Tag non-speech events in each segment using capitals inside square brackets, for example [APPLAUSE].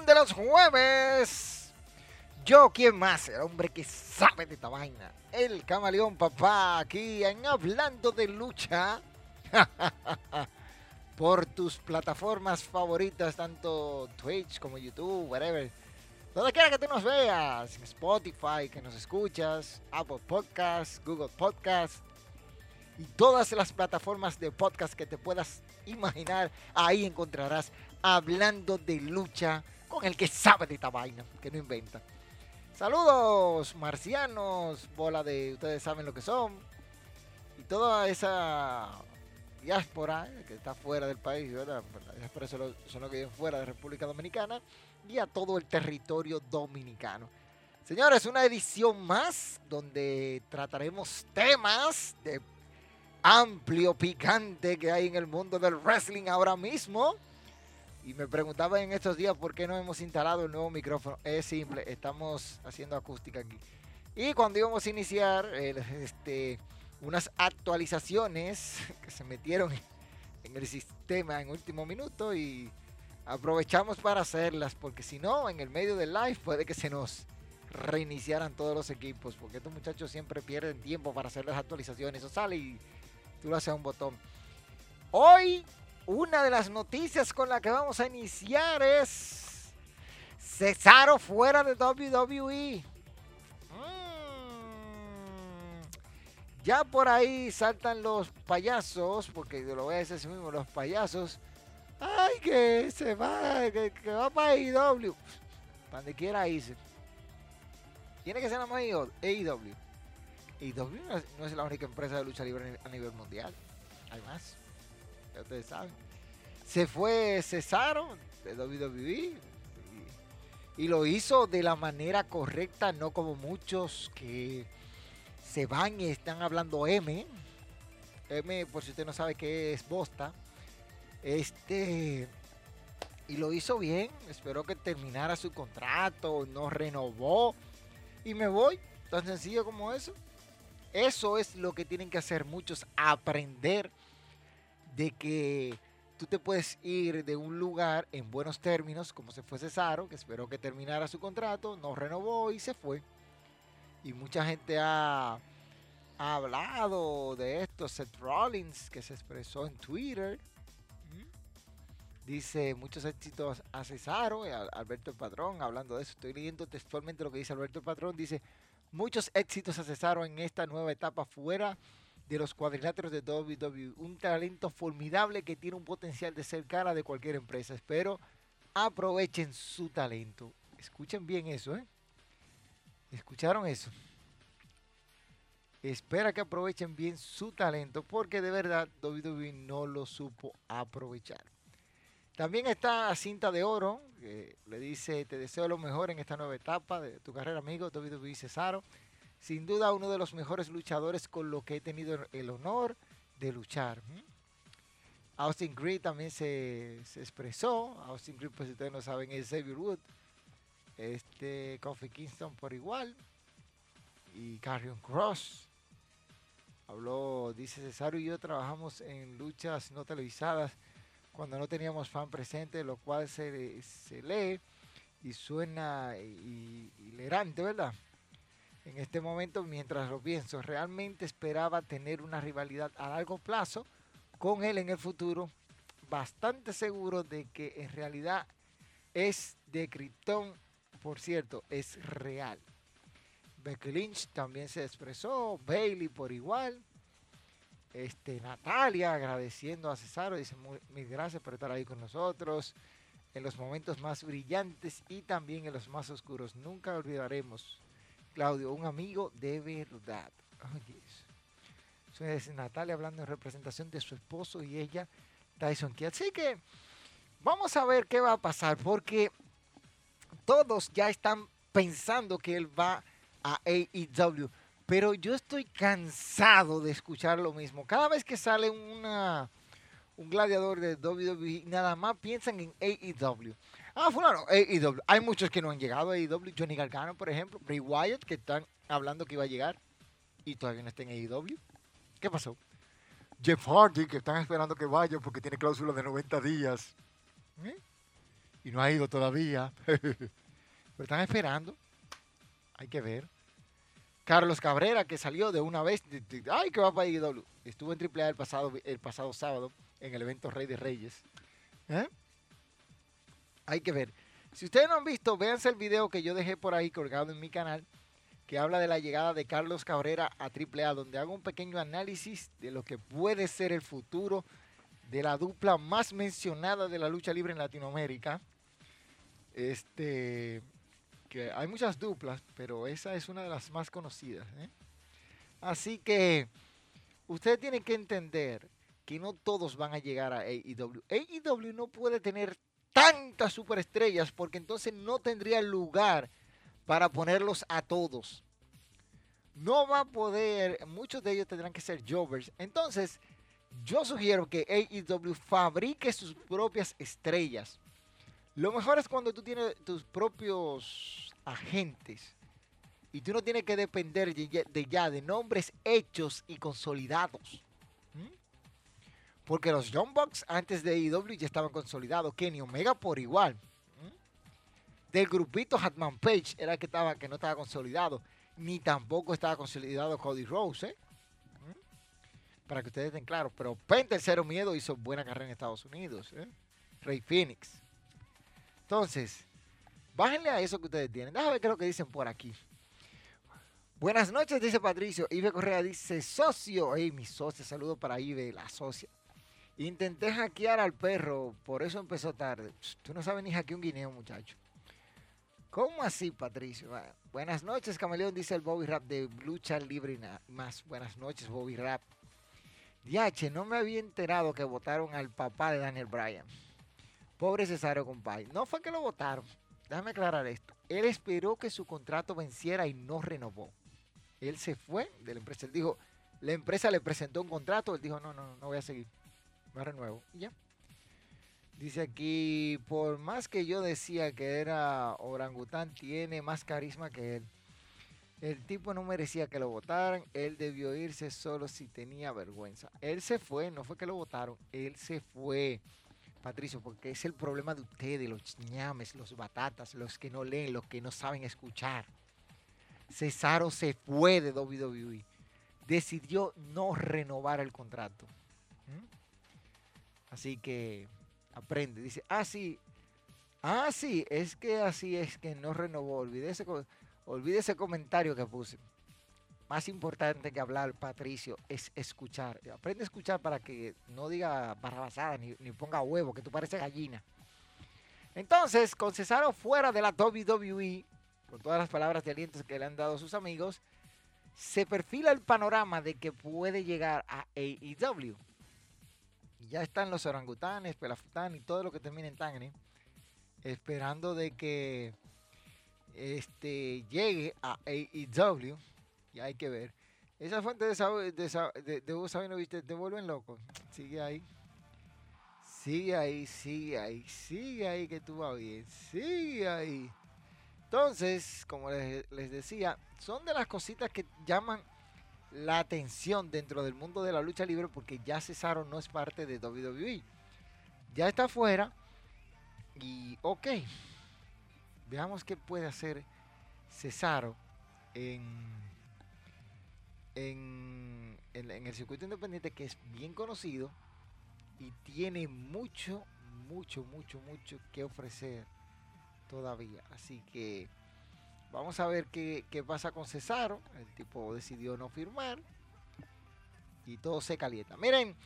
De los jueves. Yo, ¿quién más? El hombre que sabe de esta vaina. El camaleón papá, aquí en Hablando de Lucha. [LAUGHS] Por tus plataformas favoritas, tanto Twitch como YouTube, whatever. Donde quiera que tú nos veas, Spotify, que nos escuchas, Apple Podcasts, Google Podcasts y todas las plataformas de podcast que te puedas imaginar, ahí encontrarás hablando de lucha con el que sabe de esta vaina, que no inventa. Saludos, marcianos, bola de ustedes saben lo que son. Y toda esa diáspora que está fuera del país, ¿verdad? La diáspora son los, que viven fuera de República Dominicana y a todo el territorio dominicano. Señores, una edición más donde trataremos temas de amplio picante que hay en el mundo del wrestling ahora mismo. Y me preguntaba en estos días por qué no hemos instalado el nuevo micrófono. Es simple, estamos haciendo acústica aquí. Y cuando íbamos a iniciar este, unas actualizaciones [LAUGHS] que se metieron en el sistema en último minuto y aprovechamos para hacerlas porque si no, en el medio del live puede que se nos reiniciaran todos los equipos porque estos muchachos siempre pierden tiempo para hacer las actualizaciones. Eso sale y tú lo haces a un botón. Hoy una de las noticias con la que vamos a iniciar es Cesaro fuera de WWE. Mm. Ya por ahí saltan los payasos, porque lo voy a decir así mismo, los payasos. Ay, que se va, que, va para AEW. Para donde quiera irse. Tiene que ser nada más AEW. AEW no es la única empresa de lucha libre a nivel mundial. Hay más ustedes saben. Se fue Cesaro de WWE y, lo hizo de la manera correcta, no como muchos que se van y están hablando M. M, por si usted no sabe qué es Bosta. Este. Y lo hizo bien. Espero que terminara su contrato. No renovó. Y me voy. Tan sencillo como eso. Eso es lo que tienen que hacer muchos. Aprender de que tú te puedes ir de un lugar en buenos términos, como se fue Cesaro, que esperó que terminara su contrato, no renovó y se fue. Y mucha gente ha, hablado de esto. Seth Rollins, que se expresó en Twitter, dice muchos éxitos a Cesaro, Alberto el Patrón, hablando de eso. Estoy leyendo textualmente lo que dice Alberto el Patrón. Dice muchos éxitos a Cesaro en esta nueva etapa fuera de los cuadriláteros de WWE. Un talento formidable que tiene un potencial de ser cara de cualquier empresa. Espero aprovechen su talento. Escuchen bien eso, ¿eh? ¿Escucharon eso? Espera que aprovechen bien su talento porque de verdad WWE no lo supo aprovechar. También está Cinta de Oro, que le dice, te deseo lo mejor en esta nueva etapa de tu carrera, amigo, WWE Cesaro sin duda uno de los mejores luchadores con lo que he tenido el honor de luchar. Austin Creed también se, expresó. Austin Creed, pues ustedes no saben, es Xavier Wood. Este, Kofi Kingston por igual. Y Carrion Cross. Habló, dice Cesario y yo trabajamos en luchas no televisadas cuando no teníamos fan presente, lo cual se, se lee y suena hilarante, ¿verdad? En este momento, mientras lo pienso, realmente esperaba tener una rivalidad a largo plazo con él en el futuro, bastante seguro de que en realidad es de Krypton, por cierto, es real. Becky Lynch también se expresó, Bailey por igual. Este, Natalia agradeciendo a Cesaro, dice mil gracias por estar ahí con nosotros en los momentos más brillantes y también en los más oscuros. Nunca olvidaremos, Claudio, un amigo de verdad. Oye, eso es Natalia hablando en representación de su esposo y ella, Tyson Kidd. Así que vamos a ver qué va a pasar, porque todos ya están pensando que él va a AEW. Pero yo estoy cansado de escuchar lo mismo. Cada vez que sale una, un gladiador de WWE, nada más piensan en AEW. Ah, fulano, AEW. Hay muchos que no han llegado a AEW. Johnny Gargano, por ejemplo. Bray Wyatt, que están hablando que iba a llegar y todavía no está en AEW. ¿Qué pasó? Jeff Hardy, que están esperando que vaya porque tiene cláusula de 90 días. ¿Eh? Y no ha ido todavía. [LAUGHS] Pero están esperando. Hay que ver. Carlos Cabrera, que salió de una vez, ay, que va para AEW. Estuvo en AAA el pasado, el pasado sábado en el evento Rey de Reyes. ¿Eh? Hay que ver. Si ustedes no han visto, véanse el video que yo dejé por ahí colgado en mi canal, que habla de la llegada de Carlos Cabrera a AAA, donde hago un pequeño análisis de lo que puede ser el futuro de la dupla más mencionada de la lucha libre en Latinoamérica. Este, hay muchas duplas, pero esa es una de las más conocidas. ¿eh? Así que ustedes tienen que entender que no todos van a llegar a AEW. AEW no puede tener tantas superestrellas porque entonces no tendría lugar para ponerlos a todos. No va a poder, muchos de ellos tendrán que ser jobbers. Entonces, yo sugiero que AEW fabrique sus propias estrellas. Lo mejor es cuando tú tienes tus propios agentes y tú no tienes que depender de ya de, nombres hechos y consolidados. Porque los Young Bucks antes de AEW ya estaban consolidados. Kenny Omega por igual. Del grupito Hatman Page era el que, estaba, que no estaba consolidado. Ni tampoco estaba consolidado Cody Rose. ¿eh? Para que ustedes estén claros. Pero Penta el Cero Miedo hizo buena carrera en Estados Unidos. ¿eh? Rey Phoenix. Entonces, bájenle a eso que ustedes tienen. Déjame ver qué es lo que dicen por aquí. Buenas noches, dice Patricio. Ibe Correa dice, socio. Ey, mi socio, saludo para Ibe, la socia. Intenté hackear al perro, por eso empezó tarde. Tú no sabes ni hackear un guineo, muchacho. ¿Cómo así, Patricio? buenas noches, Camaleón, dice el Bobby Rap de Lucha Libre más. Buenas noches, Bobby Rap. Diache, no me había enterado que votaron al papá de Daniel Bryan. Pobre Cesario Compay. No fue que lo votaron. Déjame aclarar esto. Él esperó que su contrato venciera y no renovó. Él se fue de la empresa. Él dijo, la empresa le presentó un contrato. Él dijo, no, no, no voy a seguir. Me renuevo. Y ya. Dice aquí, por más que yo decía que era orangután, tiene más carisma que él. El tipo no merecía que lo votaran. Él debió irse solo si tenía vergüenza. Él se fue, no fue que lo votaron. Él se fue. Patricio, porque es el problema de ustedes, los ñames, los batatas, los que no leen, los que no saben escuchar. Cesaro se fue de WWE. Decidió no renovar el contrato. ¿Mm? Así que aprende. Dice, ah, sí, ah, sí, es que así es que no renovó. Olvide ese, olvide ese comentario que puse más importante que hablar, Patricio, es escuchar. Aprende a escuchar para que no diga barrabasada ni, ni ponga huevo, que tú pareces gallina. Entonces, con Cesaro fuera de la WWE, con todas las palabras de aliento que le han dado sus amigos, se perfila el panorama de que puede llegar a AEW. Ya están los orangutanes, pelafután y todo lo que termine en Tangre, esperando de que este, llegue a AEW y hay que ver. Esa fuente de, de, de, Sabino, viste, te vuelven loco. Sigue ahí. Sigue ahí, sigue ahí, sigue ahí que tú vas bien. Sigue ahí. Entonces, como les, les decía, son de las cositas que llaman la atención dentro del mundo de la lucha libre porque ya Cesaro no es parte de WWE. ya está fuera. Y ok, veamos qué puede hacer Cesaro en, en, en el circuito independiente que es bien conocido y tiene mucho, mucho, mucho, mucho que ofrecer todavía. Así que vamos a ver qué, pasa con Cesaro. El tipo decidió no firmar y todo se calienta. Miren,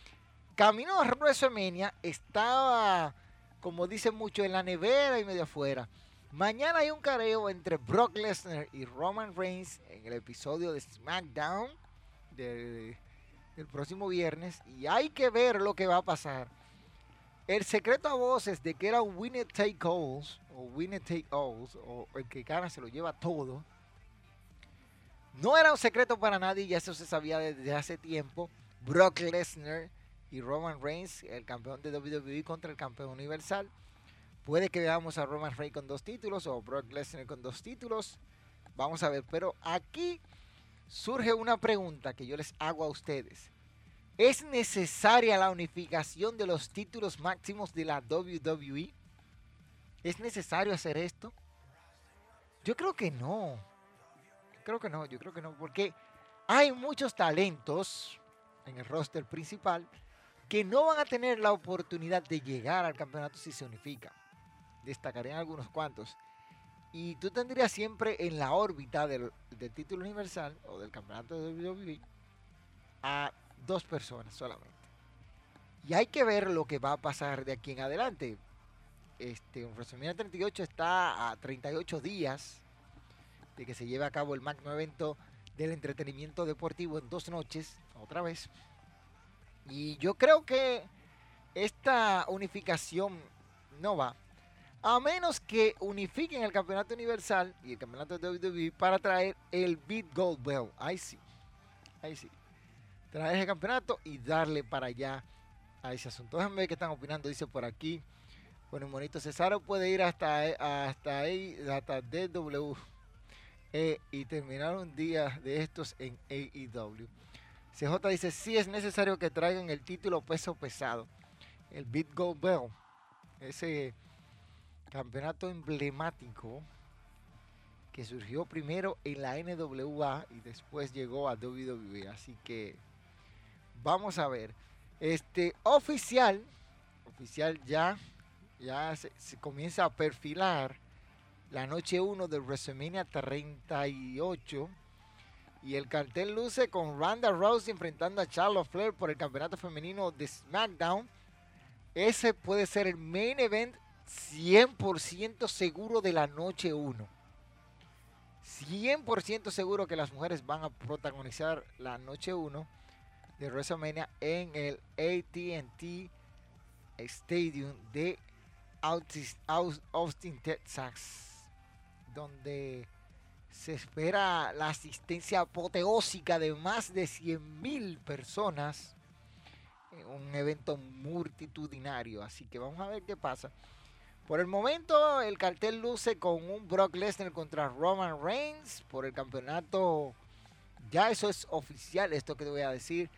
camino a WrestleMania estaba, como dicen mucho, en la nevera y medio afuera. Mañana hay un careo entre Brock Lesnar y Roman Reigns en el episodio de SmackDown del próximo viernes y hay que ver lo que va a pasar. El secreto a voces de que era un winner take alls o winner take alls o el que gana se lo lleva todo. No era un secreto para nadie, ya eso se sabía desde hace tiempo. Brock Lesnar y Roman Reigns, el campeón de WWE contra el campeón universal. Puede que veamos a Roman Reigns con dos títulos o Brock Lesnar con dos títulos. Vamos a ver, pero aquí surge una pregunta que yo les hago a ustedes. ¿Es necesaria la unificación de los títulos máximos de la WWE? ¿Es necesario hacer esto? Yo creo que no. creo que no, yo creo que no, porque hay muchos talentos en el roster principal que no van a tener la oportunidad de llegar al campeonato si se unifica. Destacarían algunos cuantos. Y tú tendrías siempre en la órbita del, del título universal o del campeonato de WWE a dos personas solamente. Y hay que ver lo que va a pasar de aquí en adelante. Este, WrestleMania 38 está a 38 días de que se lleve a cabo el magno evento del entretenimiento deportivo en dos noches, otra vez. Y yo creo que esta unificación no va. A menos que unifiquen el campeonato universal y el campeonato de WWE para traer el Beat Gold Bell. Ahí sí. Ahí sí traer ese campeonato y darle para allá a ese asunto. Déjenme ver qué están opinando, dice por aquí. Bueno, bonito, Cesaro puede ir hasta, hasta ahí, hasta DW e y terminar un día de estos en AEW. CJ dice, sí es necesario que traigan el título peso pesado. El Beat Gold Bell. Ese campeonato emblemático que surgió primero en la NWA y después llegó a WWE. Así que Vamos a ver. Este oficial, oficial ya, ya se, comienza a perfilar la noche 1 de WrestleMania 38. Y el cartel luce con Ronda Rousey enfrentando a Charlotte Flair por el campeonato femenino de SmackDown. Ese puede ser el main event 100% seguro de la noche 1. 100% seguro que las mujeres van a protagonizar la noche 1 de WrestleMania en el ATT Stadium de Austin, Texas, donde se espera la asistencia apoteósica de más de 100.000 personas en un evento multitudinario. Así que vamos a ver qué pasa. Por el momento, el cartel luce con un Brock Lesnar contra Roman Reigns por el campeonato. Ya eso es oficial, esto que te voy a decir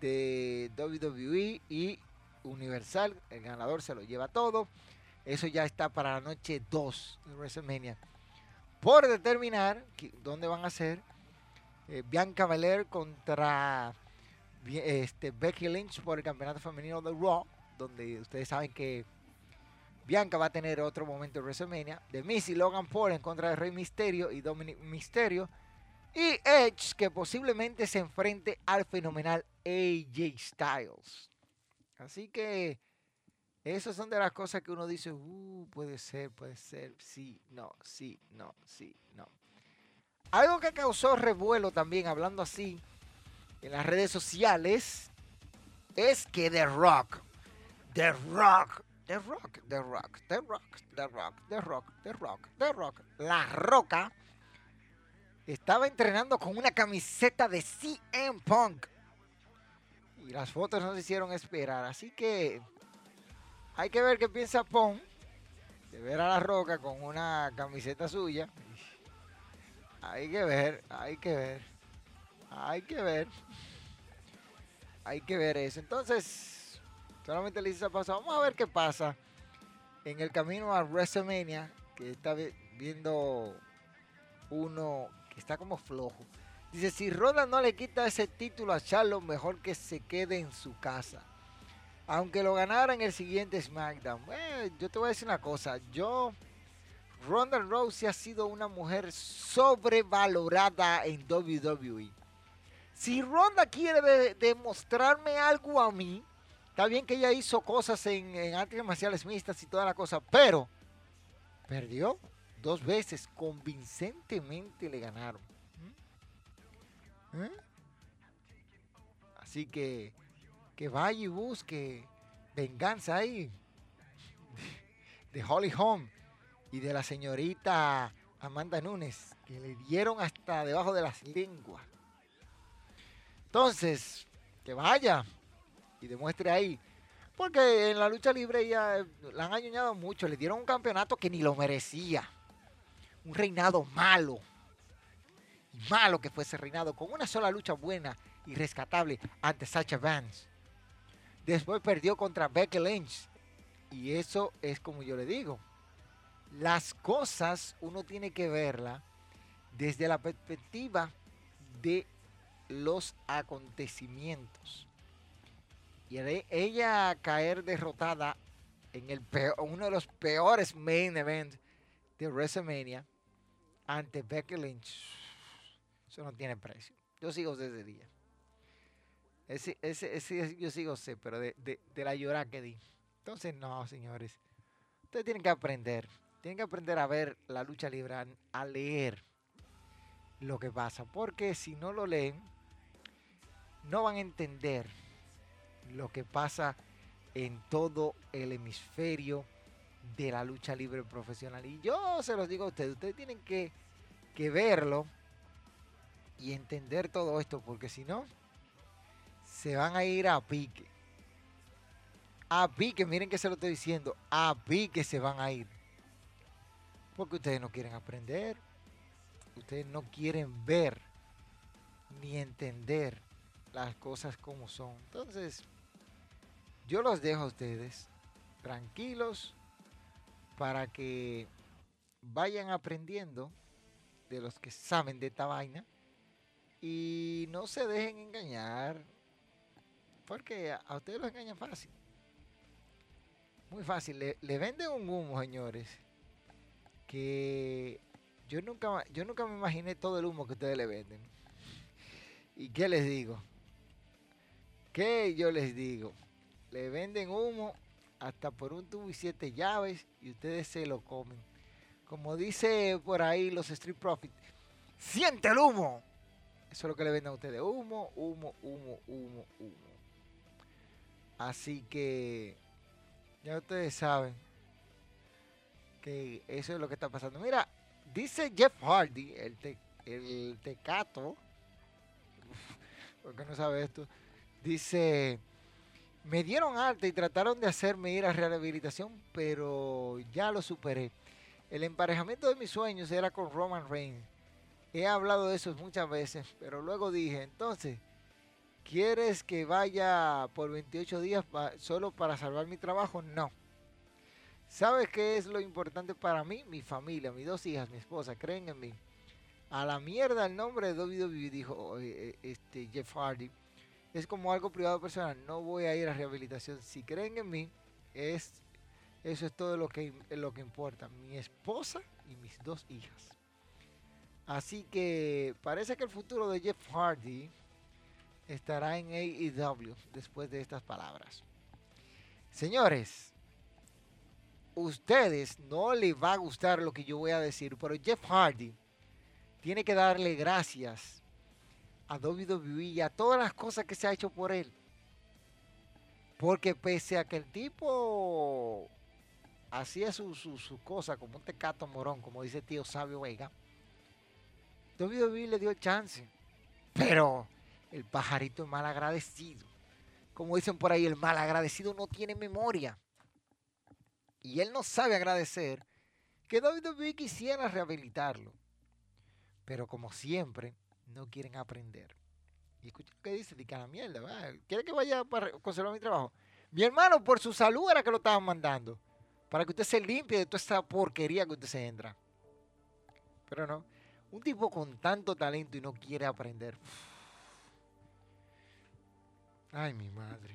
de WWE y Universal. El ganador se lo lleva todo. Eso ya está para la noche 2 de WrestleMania. Por determinar dónde van a ser eh, Bianca Belair contra este, Becky Lynch por el campeonato femenino de Raw, donde ustedes saben que Bianca va a tener otro momento en WrestleMania. De Missy Logan Paul en contra de Rey Mysterio y Dominic Mysterio y Edge que posiblemente se enfrente al fenomenal AJ Styles. Así que esas son de las cosas que uno dice, uh, puede ser, puede ser, sí, no, sí, no, sí, no. Algo que causó revuelo también, hablando así, en las redes sociales, es que The Rock, The Rock, The Rock, The Rock, The Rock, The Rock, The Rock, The Rock, The Rock, La Roca, estaba entrenando con una camiseta de CM Punk. Y las fotos no se hicieron esperar. Así que hay que ver qué piensa Punk de ver a la roca con una camiseta suya. Hay que ver, hay que ver. Hay que ver. Hay que ver eso. Entonces, Solamente le hice esa pausa. Vamos a ver qué pasa en el camino a WrestleMania, que está viendo uno está como flojo. Dice, si Ronda no le quita ese título a Charlotte, mejor que se quede en su casa. Aunque lo ganara en el siguiente SmackDown. yo te voy a decir una cosa. Yo, Ronda Rousey ha sido una mujer sobrevalorada en WWE. Si Ronda quiere demostrarme algo a mí, está bien que ella hizo cosas en, en artes marciales mixtas y toda la cosa, pero perdió dos veces. Convincentemente le ganaron. ¿Eh? Así que que vaya y busque venganza ahí de Holly Holm y de la señorita Amanda Nunes, que le dieron hasta debajo de las lenguas. Entonces, que vaya y demuestre ahí. Porque en la lucha libre ya la han añoñado mucho. Le dieron un campeonato que ni lo merecía. Un reinado malo malo que fue ese reinado, con una sola lucha buena y rescatable ante Sacha Vance. Después perdió contra Becky Lynch. Y eso es como yo le digo. Las cosas uno tiene que verla desde la perspectiva de los acontecimientos. Y ella caer derrotada en el uno de los peores main events de WrestleMania ante Becky Lynch eso no tiene precio. Yo sigo desde día. Ese, ese, yo sigo sé, pero de, la llora que di. Entonces, no, señores. Ustedes tienen que aprender. Tienen que aprender a ver la lucha libre, a, leer lo que pasa. Porque si no lo leen, no van a entender lo que pasa en todo el hemisferio de la lucha libre profesional. Y yo se los digo a ustedes, ustedes tienen que, que verlo y entender todo esto, porque si no, se van a ir a pique. A pique, miren que se lo estoy diciendo, a pique se van a ir. Porque ustedes no quieren aprender, ustedes no quieren ver ni entender las cosas como son. Entonces, yo los dejo a ustedes tranquilos para que vayan aprendiendo de los que saben de esta vaina y no se dejen engañar. Porque a, ustedes los engañan fácil. Muy fácil. Le, venden un humo, señores. Que yo nunca, yo nunca me imaginé todo el humo que ustedes le venden. ¿Y qué les digo? ¿Qué yo les digo? Le venden humo hasta por un tubo y siete llaves y ustedes se lo comen. Como dice por ahí los Street Profits, siente el humo. Eso es lo que le venden a ustedes. Humo, humo, humo, humo, humo. Así que ya ustedes saben que eso es lo que está pasando. Mira, dice Jeff Hardy, el, el tecato, [LAUGHS] porque no sabe esto, dice, me dieron alta y trataron de hacerme ir a rehabilitación, pero ya lo superé. El emparejamiento de mis sueños era con Roman Reigns He hablado de eso muchas veces, pero luego dije, entonces, ¿quieres que vaya por 28 días solo para salvar mi trabajo? No. ¿Sabes qué es lo importante para mí? Mi familia, mis dos hijas, mi esposa, creen en mí. A la mierda el nombre de WWE, dijo eh, este Jeff Hardy. Es como algo privado personal. No voy a ir a rehabilitación. Si creen en mí, es, eso es todo lo que, lo que importa. Mi esposa y mis dos hijas. Así que parece que el futuro de Jeff Hardy estará en AEW después de estas palabras. Señores, ustedes no les va a gustar lo que yo voy a decir, pero Jeff Hardy tiene que darle gracias a WWE y a todas las cosas que se ha hecho por él. Porque pese a que el tipo hacía su, su, cosa como un tecato morón, como dice tío Sabio Vega, WWE le dio chance. Pero el pajarito es mal agradecido. Como dicen por ahí, el mal agradecido no tiene memoria. Y él no sabe agradecer que WWE quisiera rehabilitarlo. Pero como siempre, no quieren aprender. Y escucha lo que dice, dice la mierda, ¿quiere que vaya para conservar mi trabajo? Mi hermano, por su salud era que lo estaban mandando. Para que usted se limpie de toda esta porquería que usted se entra. Pero no. Un tipo con tanto talento y no quiere aprender. Ay, mi madre.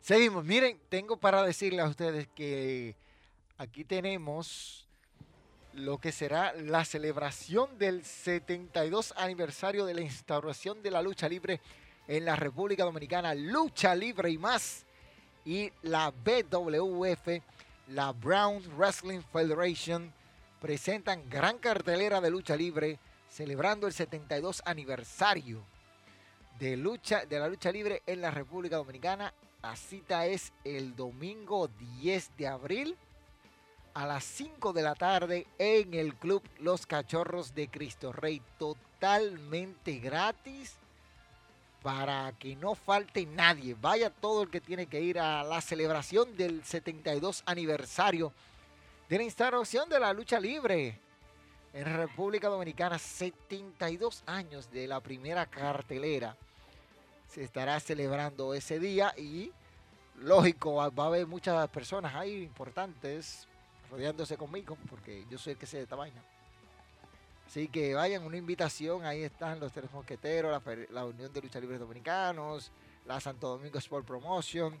Seguimos. Miren, tengo para decirle a ustedes que aquí tenemos lo que será la celebración del 72 aniversario de la instauración de la lucha libre en la República Dominicana, lucha libre y más. Y la BWF, la Brown Wrestling Federation, presentan gran cartelera de lucha libre celebrando el 72 aniversario de, lucha, de la lucha libre en la República Dominicana. La cita es el domingo 10 de abril a las 5 de la tarde en el Club Los Cachorros de Cristo Rey. Totalmente gratis para que no falte nadie. Vaya todo el que tiene que ir a la celebración del 72 aniversario de la instauración de la lucha libre en República Dominicana. 72 años de la primera cartelera. Se estará celebrando ese día y lógico, va a haber muchas personas ahí importantes rodeándose conmigo, porque yo soy el que sé de esta vaina. Así que vayan, una invitación, ahí están los tres mosqueteros, la, Unión de Lucha Libres Dominicanos, la Santo Domingo Sport Promotion,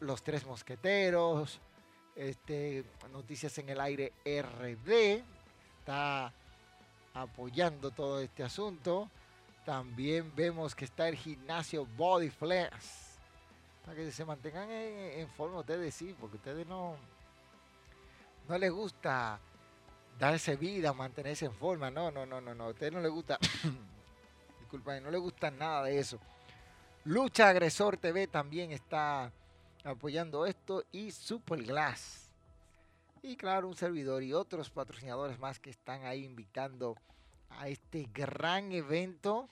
los, tres mosqueteros, este, Noticias en el Aire RD, está apoyando todo este asunto. También vemos que está el gimnasio Body Flex. Para que se mantengan en, en forma ustedes sí, porque ustedes no, no les gusta darse vida, mantenerse en forma. No, no, no, no, no. A ustedes no les gusta. [COUGHS] Disculpen, no les gusta nada de eso. Lucha Agresor TV también está apoyando esto y Superglass. Y claro, un servidor y otros patrocinadores más que están ahí invitando a este gran evento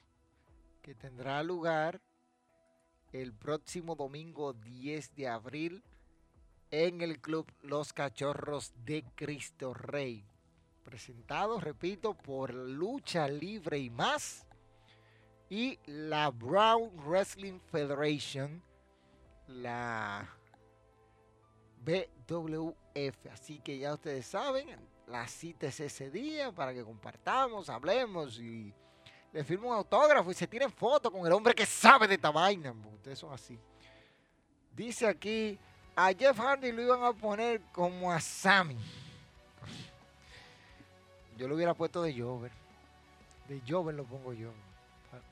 que tendrá lugar el próximo domingo 10 de abril en el club Los Cachorros de Cristo Rey. Presentado, repito, por Lucha Libre y más. Y la Brown Wrestling Federation, la BWF. Así que ya ustedes saben, la cita es ese día para que compartamos, hablemos y le firmo un autógrafo y se tiren fotos con el hombre que sabe de esta vaina. Ustedes son así. Dice aquí a Jeff Hardy lo iban a poner como a Sammy. Yo lo hubiera puesto de Jover. De Jover lo pongo yo.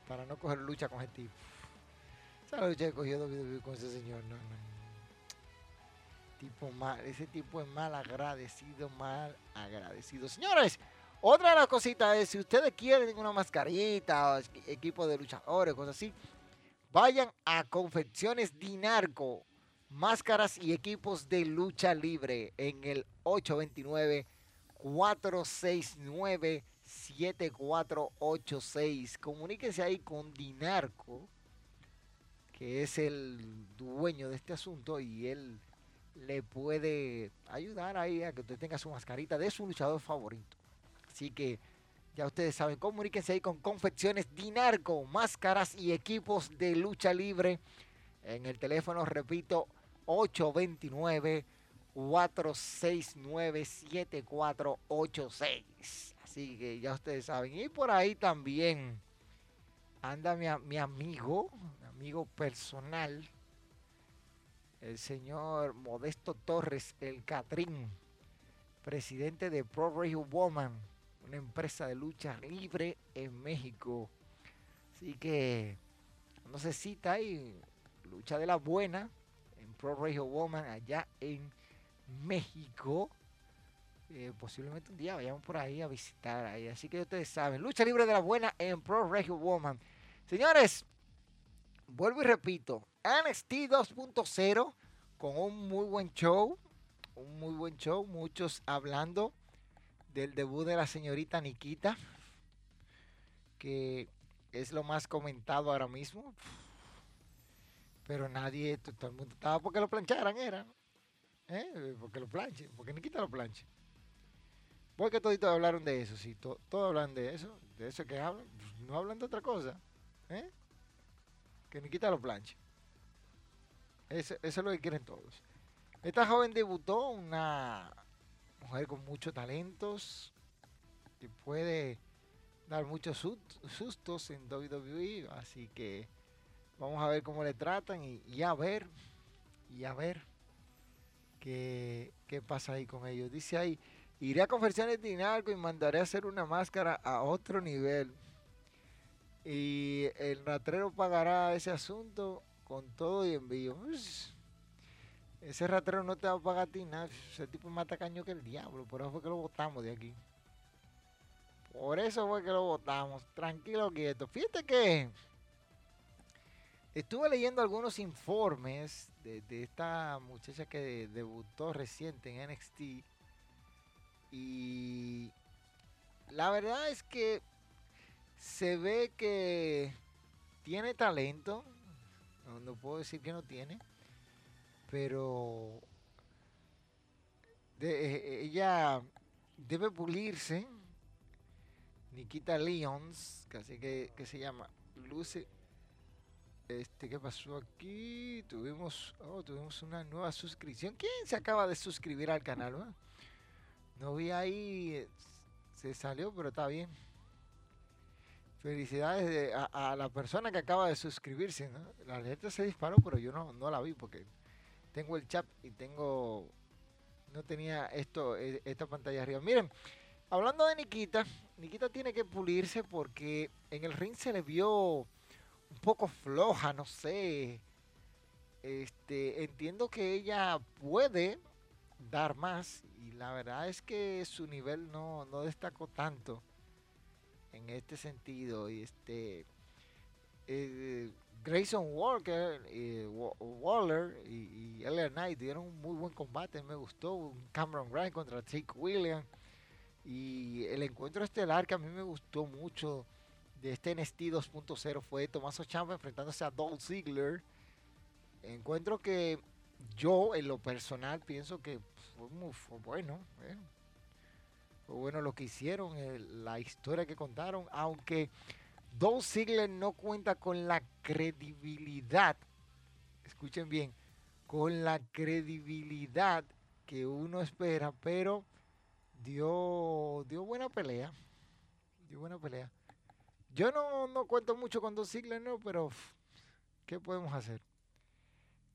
Para, no coger lucha con ese tipo. Esa lucha que cogió con ese señor. Tipo mal, ese tipo es mal agradecido, mal agradecido. Señores, otra de las cositas es, si ustedes quieren una mascarita, equipo de luchadores, cosas así, vayan a Confecciones Dinarco máscaras y equipos de lucha libre en el 829-469-7486. Comuníquense ahí con Dinarco, que es el dueño de este asunto y él le puede ayudar ahí a que usted tenga su mascarita de su luchador favorito. Así que ya ustedes saben, comuníquense ahí con Confecciones Dinarco, máscaras y equipos de lucha libre. En el teléfono, repito, 829-469-7486. Así que ya ustedes saben. Y por ahí también anda mi, amigo, mi amigo personal, el señor Modesto Torres, el Catrín, presidente de Pro Wrestling Woman, una empresa de lucha libre en México. Así que no se cita ahí, lucha de la buena, Pro Radio Woman allá en México. Eh, posiblemente un día vayamos por ahí a visitar ahí. Así que ustedes saben, lucha libre de la buena en Pro Radio Woman. Señores, vuelvo y repito, NXT 2.0 con un muy buen show, un muy buen show, muchos hablando del debut de la señorita Nikita, que es lo más comentado ahora mismo. Pero nadie, todo el mundo estaba porque lo plancharan, era. ¿Eh? Porque lo planchen, porque ni quita lo planche. Porque todos hablaron de eso, sí, todos hablan de eso, de eso que hablan, pues, no hablan de otra cosa. ¿eh? Que ni quita lo planche. Eso, eso es lo que quieren todos. Esta joven debutó, una mujer con muchos talentos, que puede dar muchos sustos en WWE, así que vamos a ver cómo le tratan y, a ver, y a ver qué, qué pasa ahí con ellos. Dice ahí, iré a conversiones de Inalco y mandaré a hacer una máscara a otro nivel. Y el ratrero pagará ese asunto con todo y envío. Ese ratero no te va a pagar a ti nada. Ese tipo es más tacaño que el diablo. Por eso fue que lo botamos de aquí. Por eso fue que lo votamos. Tranquilo, quieto. Fíjate que estuve leyendo algunos informes de, esta muchacha que debutó reciente en NXT. Y la verdad es que se ve que tiene talento. no puedo decir que no tiene pero eh, ella debe pulirse. Nikita casi que, que se llama Luce. Este, ¿qué pasó aquí? Tuvimos, oh, tuvimos una nueva suscripción. ¿Quién se acaba de suscribir al canal? No vi ahí, eh, se salió, pero está bien. Felicidades a, la persona que acaba de suscribirse. La letra se disparó, pero yo no, no la vi porque tengo el chat y tengo, no tenía esto, e, esta pantalla arriba. Miren, hablando de Nikita, Nikita tiene que pulirse porque en el ring se le vio un poco floja, no sé. Este, entiendo que ella puede dar más y la verdad es que su nivel no, no destacó tanto en este sentido y este eh, Grayson Walker, y Waller y, y Knight dieron un muy buen combate, me gustó. Cameron Grimes contra Jake Williams. Y el encuentro estelar que a mí me gustó mucho de este NXT 2.0 fue Tomaso Ciampa enfrentándose a Dolph Ziggler. Encuentro que yo en lo personal pienso que fue muy bueno. ¿eh? Fue bueno lo que hicieron, la historia que contaron, aunque Dolph Ziggler no cuenta con la credibilidad, escuchen bien, con la credibilidad que uno espera, pero dio, dio buena pelea. Dio buena pelea. Yo no, no cuento mucho con Dolph Ziggler, no, pero ¿qué podemos hacer?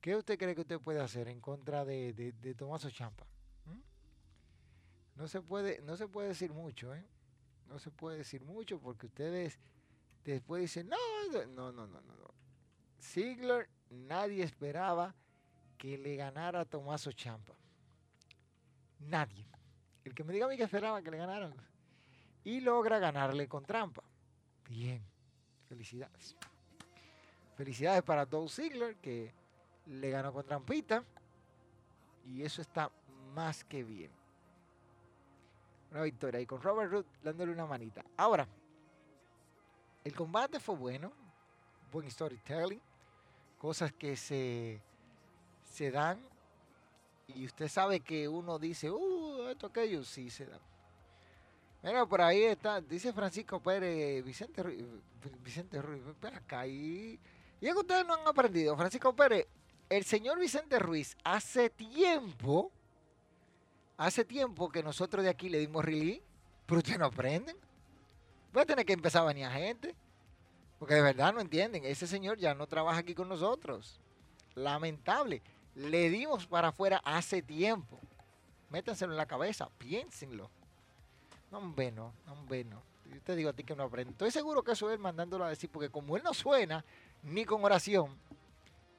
¿Qué usted cree que usted puede hacer en contra de, de, de Tomaso Champa? ¿Mm? No se puede, no se puede decir mucho, ¿eh? No se puede decir mucho porque ustedes Después dice, no, no, no, no, no. Ziggler, nadie esperaba que le ganara a Tomaso Champa. Nadie. El que me diga a mí que esperaba que le ganaran. Y logra ganarle con trampa. Bien. Felicidades. Felicidades para Dolph Ziggler que le ganó con trampita. Y eso está más que bien. Una victoria. Y con Robert Root dándole una manita. Ahora, el combate fue bueno, buen storytelling, cosas que se, se dan y usted sabe que uno dice, uh, esto, aquello, sí se da. Mira, por ahí está, dice Francisco Pérez, Vicente Ruiz, Vicente Ruiz, acá y, y es que ustedes no han aprendido, Francisco Pérez, el señor Vicente Ruiz hace tiempo, hace tiempo que nosotros de aquí le dimos release, pero ustedes no aprenden. Voy a tener que empezar a venir a gente. Porque de verdad no entienden. Ese señor ya no trabaja aquí con nosotros. Lamentable. Le dimos para afuera hace tiempo. Métanselo en la cabeza. Piénsenlo. No, hombre, no. Hombre, no. Yo te digo a ti que no aprende. Estoy seguro que eso es mandándolo a decir. Porque como él no suena ni con oración,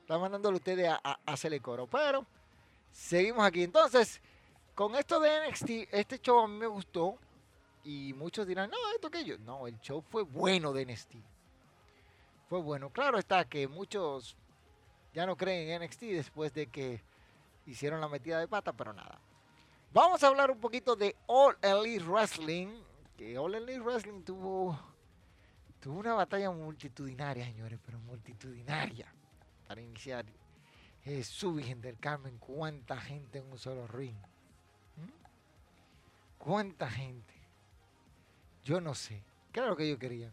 está mandándolo a ustedes a, a hacerle coro. Pero seguimos aquí. Entonces, con esto de NXT, este show a mí me gustó. Y muchos dirán, no, esto que yo. No, el show fue bueno de NXT. Fue bueno. Claro está que muchos ya no creen en NXT después de que hicieron la metida de pata, pero nada. Vamos a hablar un poquito de All Elite Wrestling. Que All Elite Wrestling tuvo, tuvo una batalla multitudinaria, señores, pero multitudinaria. Para iniciar. Jesús Virgen del Carmen, cuánta gente en un solo ring. ¿Cuánta gente? Yo no sé. ¿Qué era lo que ellos querían?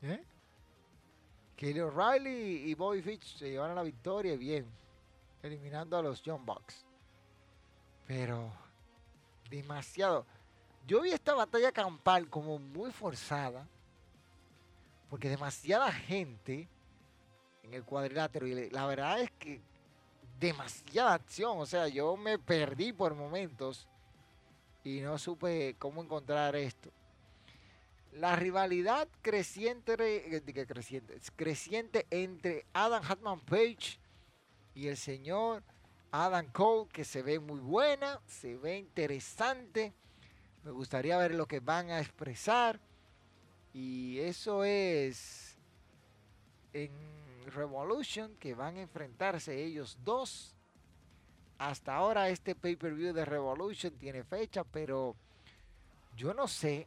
¿Eh? Que O'Reilly y Bobby Fitch se llevaron la victoria, bien. eliminando a los John Bucks. Pero demasiado. Yo vi esta batalla campal como muy forzada. Porque demasiada gente en el cuadrilátero. Y la verdad es que demasiada acción. O sea, yo me perdí por momentos. Y no supe cómo encontrar esto. La rivalidad creciente, eh, creciente, creciente entre Adam Hatman Page y el señor Adam Cole, que se ve muy buena, se ve interesante. Me gustaría ver lo que van a expresar. Y eso es en Revolution, que van a enfrentarse ellos dos. Hasta ahora este pay-per-view de Revolution tiene fecha, pero yo no sé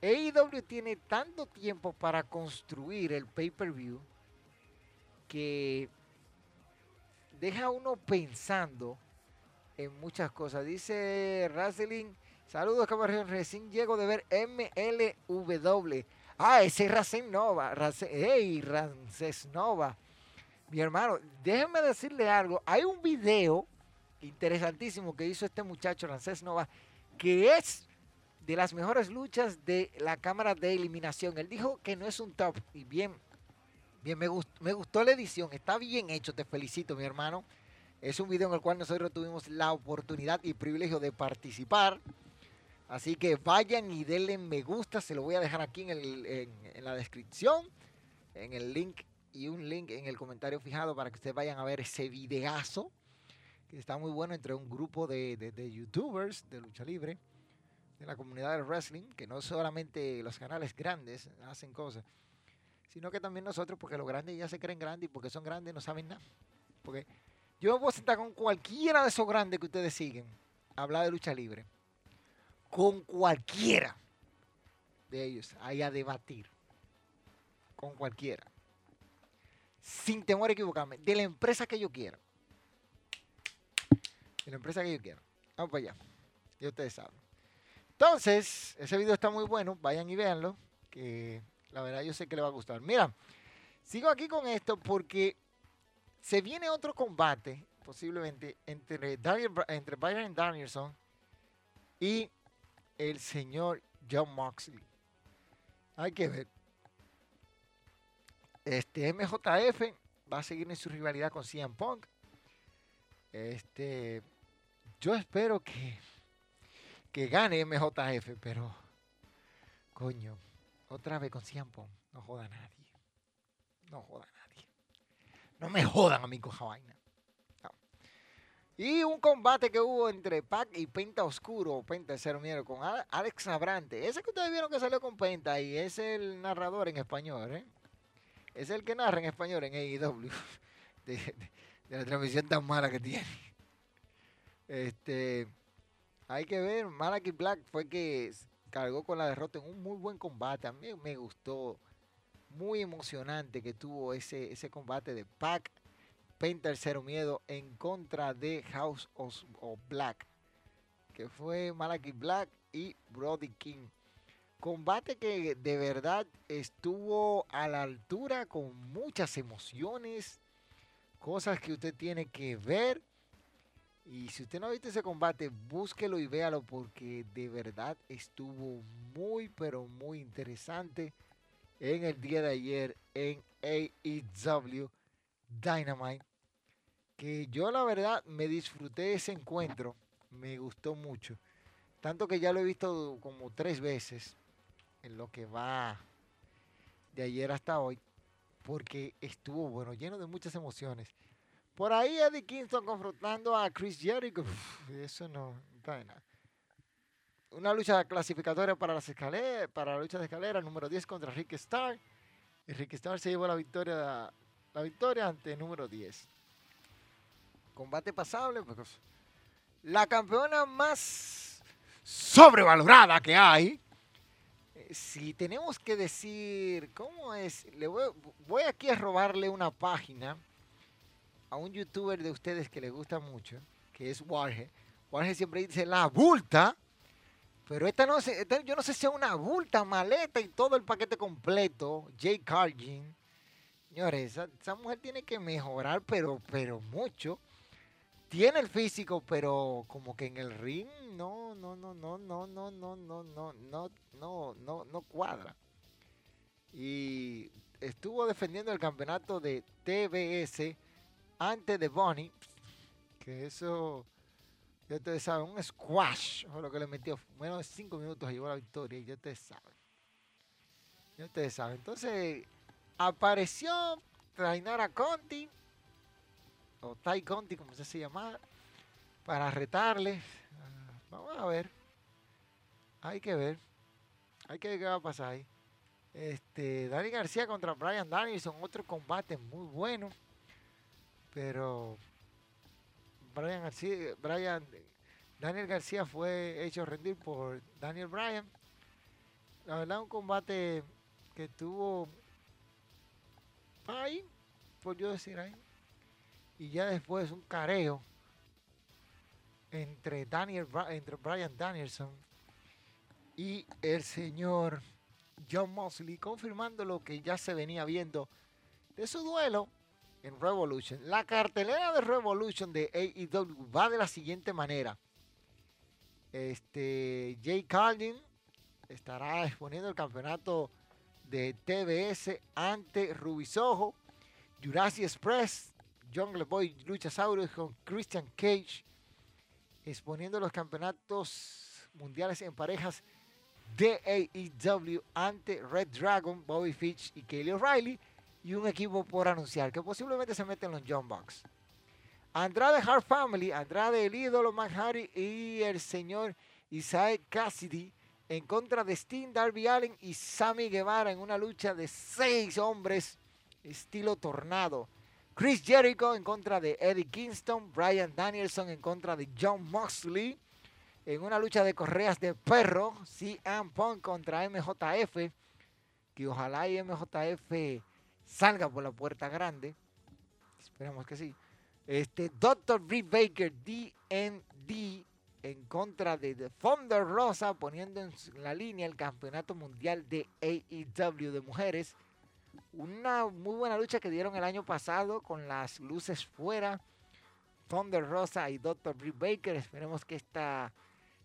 AEW tiene tanto tiempo para construir el pay-per-view que deja uno pensando en muchas cosas. Dice Razelin, saludos caballeros, recién llego de ver MLW. Ah, ese es Racing Nova. hey, Rances. Mi hermano, déjenme decirle algo. Hay un video interesantísimo que hizo este muchacho, Rances Nova, que es de las mejores luchas de la cámara de eliminación. Él dijo que no es un top y bien, bien, me gustó, la edición, está bien hecho, te felicito mi hermano. Es un video en el cual nosotros tuvimos la oportunidad y privilegio de participar. Así que vayan y denle me gusta, se lo voy a dejar aquí en, la descripción, en el link y un link en el comentario fijado para que ustedes vayan a ver ese videazo, que está muy bueno entre un grupo de, de youtubers de lucha libre de la comunidad del wrestling, que no solamente los canales grandes hacen cosas, sino que también nosotros, porque los grandes ya se creen grandes y porque son grandes no saben nada. Porque yo me puedo sentar con cualquiera de esos grandes que ustedes siguen, hablar de lucha libre, con cualquiera de ellos, ahí a debatir, con cualquiera, sin temor a equivocarme, de la empresa que yo quiera. De la empresa que yo quiera. Vamos para allá. Y ustedes saben. Entonces, ese video está muy bueno, vayan y véanlo, que la verdad yo sé que le va a gustar. Mira, sigo aquí con esto porque se viene otro combate, posiblemente, entre, Daniel, entre Byron Danielson y el señor John Moxley. Hay que ver. Este MJF va a seguir en su rivalidad con CM Punk. Este, yo espero que que gane MJF, pero coño, otra vez con Ciampo, no joda a nadie. No joda a nadie. No me jodan a mí con vaina. Y un combate que hubo entre Pac y Penta Oscuro, Penta Cero Miedo, con Alex Abrante. Ese que ustedes vieron que salió con Penta y es el narrador en español, ¿eh? Es el que narra en español en AEW. [LAUGHS] De, de la transmisión tan mala que tiene. Este. Hay que ver, Malachi Black fue que cargó con la derrota en un muy buen combate. A mí me gustó. Muy emocionante que tuvo ese, ese combate de Pac, Penta el Cero Miedo en contra de House of, Black. Que fue Malachi Black y Brody King. Combate que de verdad estuvo a la altura con muchas emociones. Cosas que usted tiene que ver y si usted no ha visto ese combate, búsquelo y véalo porque de verdad estuvo muy, pero muy interesante en el día de ayer en AEW Dynamite. Que yo la verdad me disfruté ese encuentro, me gustó mucho. Tanto que ya lo he visto como tres veces en lo que va de ayer hasta hoy, porque estuvo bueno, lleno de muchas emociones. Por ahí Eddie Kingston confrontando a Chris Jericho. eso no, está nada. Una lucha clasificatoria para, las escaleras, para la lucha de escalera, número 10 contra Rick Starr. Y Rick Starr se llevó la victoria, la victoria ante el número 10. Combate pasable. Pues, la campeona más sobrevalorada que hay. Eh, si tenemos que decir, ¿cómo es? Le voy, voy aquí a robarle una página a un youtuber de ustedes que le gusta mucho, que es Warge. Warge siempre dice la bulta, pero esta no sé, yo no sé si es una bulta, maleta y todo el paquete completo. Jay Cargin, Señores, esa, mujer tiene que mejorar, pero, pero mucho. Tiene el físico, pero como que en el ring no, no, no, no, no, no, no, no, no, no, no, no, no cuadra. Y estuvo defendiendo el campeonato de TBS antes de Bonnie, que eso, ya ustedes saben, un squash, o lo que le metió, menos de cinco minutos llevó la victoria, y ya ustedes saben. Ya ustedes saben. Entonces, apareció Trainara Conti, o Tai Conti, como se llama, para retarle. Ah, vamos a ver. Hay que ver. Hay que ver qué va a pasar ahí. Este, Dani García contra Brian Danielson, otro combate muy bueno. Pero Brian García, Brian, Daniel García fue hecho rendir por Daniel Bryan. La verdad, un combate que tuvo ahí, por yo decir ahí. Y ya después un careo entre Daniel entre Brian Danielson y el señor John Mosley, confirmando lo que ya se venía viendo de su duelo en Revolution. La cartelera de Revolution de AEW va de la siguiente manera. Este, Jay Carlin estará exponiendo el campeonato de TBS ante Rubisojo, Jurassic Express, Jungle Boy Luchasaurus con Christian Cage, exponiendo los campeonatos mundiales en parejas de AEW ante Red Dragon, Bobby Fitch y Kaylee O'Reilly, y un equipo por anunciar que posiblemente se meten los John Bucks. Andrade Hart Family, Andrade el ídolo Hardy y el señor Isaiah Cassidy en contra de Sting, Darby Allen y Sammy Guevara en una lucha de seis hombres estilo tornado. Chris Jericho en contra de Eddie Kingston, Brian Danielson en contra de John Moxley en una lucha de correas de perro, CM Punk contra MJF, que ojalá y MJF salga por la puerta grande. Esperemos que sí. Este Dr. Britt Baker, DND en contra de The Thunder Rosa, poniendo en la línea el campeonato mundial de AEW de mujeres. Una muy buena lucha que dieron el año pasado con las luces fuera. Thunder Rosa y Dr. Britt Baker. Esperemos que esta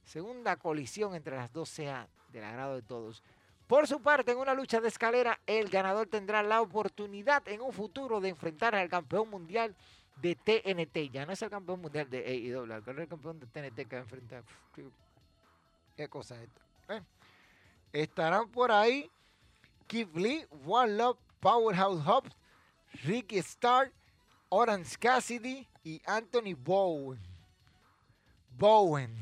segunda colisión entre las dos sea del agrado de todos. Por su parte, en una lucha de escalera, el ganador tendrá la oportunidad en un futuro de enfrentar al campeón mundial de TNT. Ya no es el campeón mundial de AEW, el campeón de TNT que va a enfrentar. ¿Qué cosa es esto? estarán por ahí Keith Lee, One Love, Powerhouse Hobbs, Ricky Starr, Orange Cassidy y Anthony Bowen. Bowen.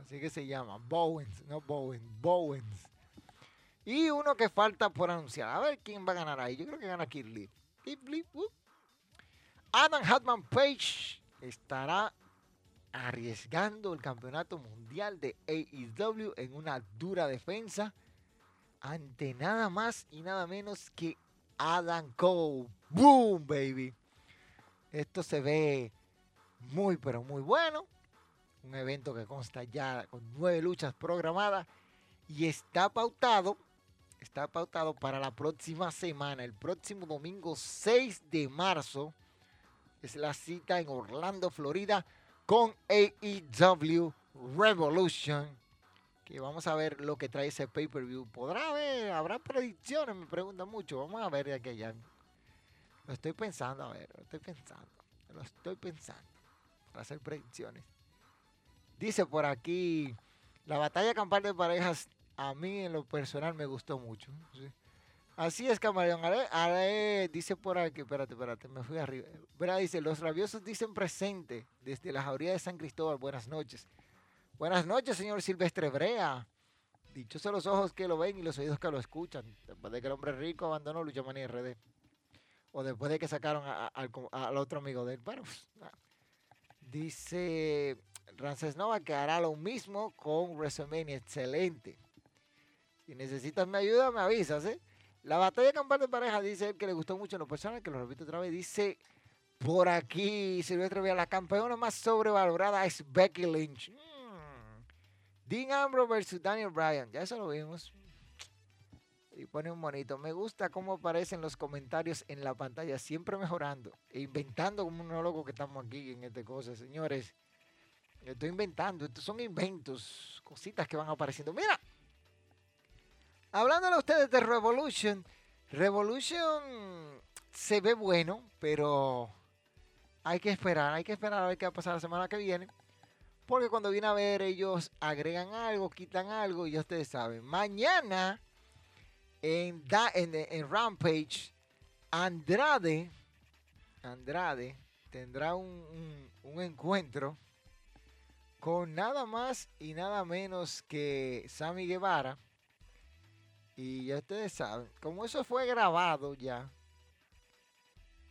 Así que se llama. Bowens, no Bowen. Bowens. Y uno que falta por anunciar. A ver quién va a ganar ahí. Yo creo que gana Lee. Uh. Adam Hatman Page estará arriesgando el campeonato mundial de AEW en una dura defensa ante nada más y nada menos que Adam Cole. ¡Boom, baby! Esto se ve muy, pero muy bueno. Un evento que consta ya con nueve luchas programadas y está pautado, está pautado para la próxima semana, el próximo domingo 6 de marzo es la cita en Orlando, Florida, con AEW Revolution. Que vamos a ver lo que trae ese pay-per-view. ¿Podrá haber? ¿Habrá predicciones? Me preguntan mucho. Vamos a ver de aquella. Lo estoy pensando, a ver, lo estoy pensando. Lo estoy pensando. Para hacer predicciones. Dice por aquí, la batalla campal de parejas a mí en lo personal me gustó mucho. Así es, camaleón. dice por aquí, espérate, espérate, me fui arriba. Verá, dice, los rabiosos dicen presente desde la jauría de San Cristóbal. Buenas noches. Buenas noches, señor Silvestre Brea. Dichosos los ojos que lo ven y los oídos que lo escuchan. Después de que el hombre rico abandonó Lucha Manía RD. O después de que sacaron al otro amigo de él. Bueno, pues, dice Rances Nova que hará lo mismo con WrestleMania. Excelente. Si necesitas mi ayuda, me avisas, ¿eh? La batalla campal de pareja dice él que le gustó mucho en lo personal, que lo repito otra vez. Dice por aquí Silvestre Villa, la campeona más sobrevalorada es Becky Lynch. Mm. Dean Ambrose versus Daniel Bryan. Ya eso lo vimos. Y pone un monito. Me gusta cómo aparecen los comentarios en la pantalla, siempre mejorando. E inventando como un monólogo que estamos aquí en esta cosa, señores. Estoy inventando. Estos son inventos, cositas que van apareciendo. Mira, hablándole a ustedes de Revolution. Revolution se ve bueno, pero hay que esperar. Hay que esperar a ver qué va a pasar la semana que viene. Porque cuando viene a ver, ellos agregan algo, quitan algo, y ya ustedes saben. Mañana en, en, Rampage, Andrade, Andrade tendrá un, un, encuentro con nada más y nada menos que Sammy Guevara. Y ya ustedes saben, como eso fue grabado ya,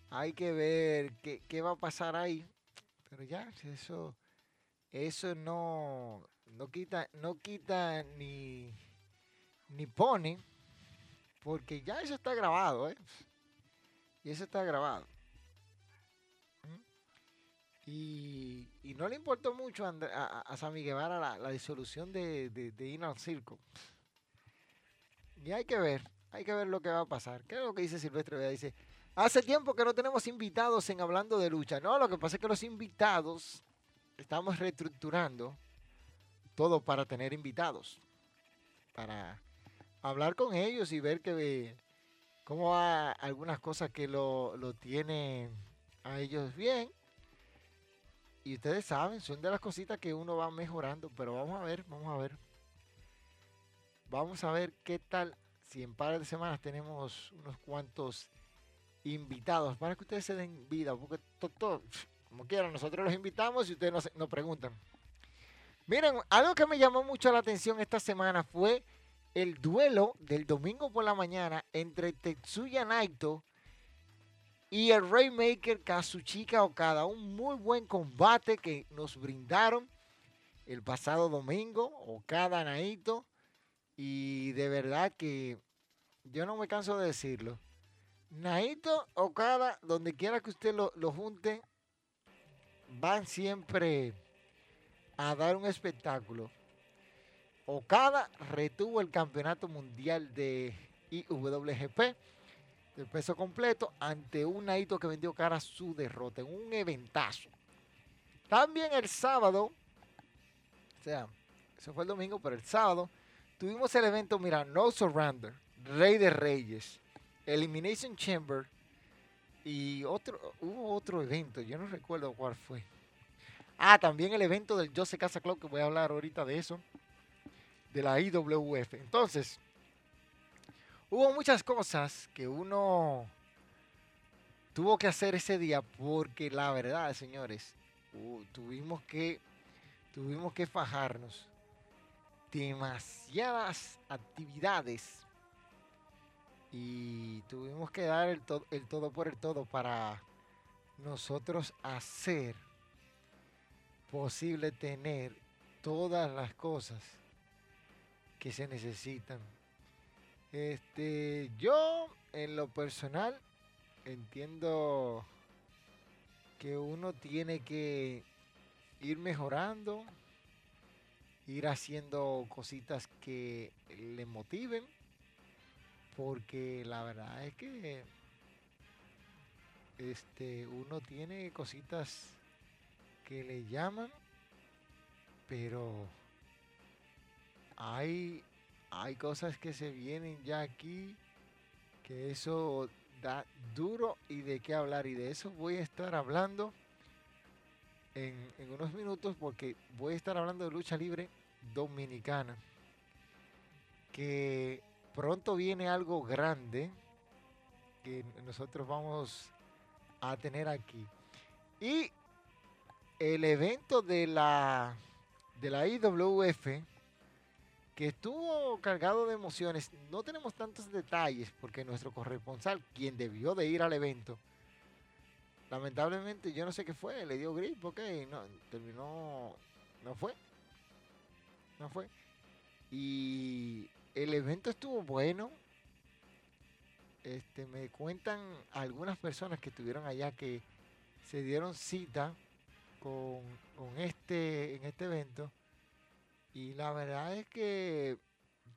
hay que ver qué, qué va a pasar ahí. Pero ya, eso eso no, no quita, no quita ni, ni pone, porque ya eso está grabado, ¿eh? Y eso está grabado. ¿Mm? Y, no le importó mucho a, a, a Sammy Guevara la, disolución de, de, de al circo. Y hay que ver, hay que ver lo que va a pasar. ¿Qué es lo que dice Silvestre? Dice, hace tiempo que no tenemos invitados en Hablando de Lucha. No, lo que pasa es que los invitados estamos reestructurando todo para tener invitados, para hablar con ellos y ver que cómo va algunas cosas que lo, lo tienen a ellos bien. Y ustedes saben, son de las cositas que uno va mejorando, pero vamos a ver, vamos a ver. Vamos a ver qué tal si en par de semanas tenemos unos cuantos invitados para que ustedes se den vida, porque todo, como quieran, nosotros los invitamos y ustedes nos, preguntan. Miren, algo que me llamó mucho la atención esta semana fue el duelo del domingo por la mañana entre Tetsuya Naito y el Raymaker Kazuchika Okada. Un muy buen combate que nos brindaron el pasado domingo, Okada Naito. Y de verdad que yo no me canso de decirlo. Naito, Okada, donde quiera que usted lo, lo junte, van siempre a dar un espectáculo. Okada retuvo el campeonato mundial de IWGP del peso completo ante un Naito que vendió cara a su derrota en un eventazo. También el sábado, o sea, eso fue el domingo, pero el sábado tuvimos el evento, mira, No Surrender, Rey de Reyes, Elimination Chamber y otro, hubo otro evento, yo no recuerdo cuál fue. Ah, también el evento del Jose Casa Club, que voy a hablar ahorita de eso, de la IWF. Entonces, hubo muchas cosas que uno tuvo que hacer ese día porque la verdad, señores, tuvimos que tuvimos que fajarnos demasiadas actividades y tuvimos que dar el, todo por el todo para nosotros hacer posible tener todas las cosas que se necesitan. Este, yo en lo personal entiendo que uno tiene que ir mejorando, ir haciendo cositas que le motiven porque la verdad es que este uno tiene cositas que le llaman pero hay hay cosas que se vienen ya aquí que eso da duro y de qué hablar y de eso voy a estar hablando en, en unos minutos porque voy a estar hablando de lucha libre dominicana que pronto viene algo grande que nosotros vamos a tener aquí. Y el evento de la, de la IWF, que estuvo cargado de emociones, no tenemos tantos detalles porque nuestro corresponsal, quien debió de ir al evento, lamentablemente yo no sé qué fue, le dio grip, ok, no, terminó, no fue, no fue. Y el evento estuvo bueno. Este, me cuentan algunas personas que estuvieron allá que se dieron cita con, este, en este evento. Y la verdad es que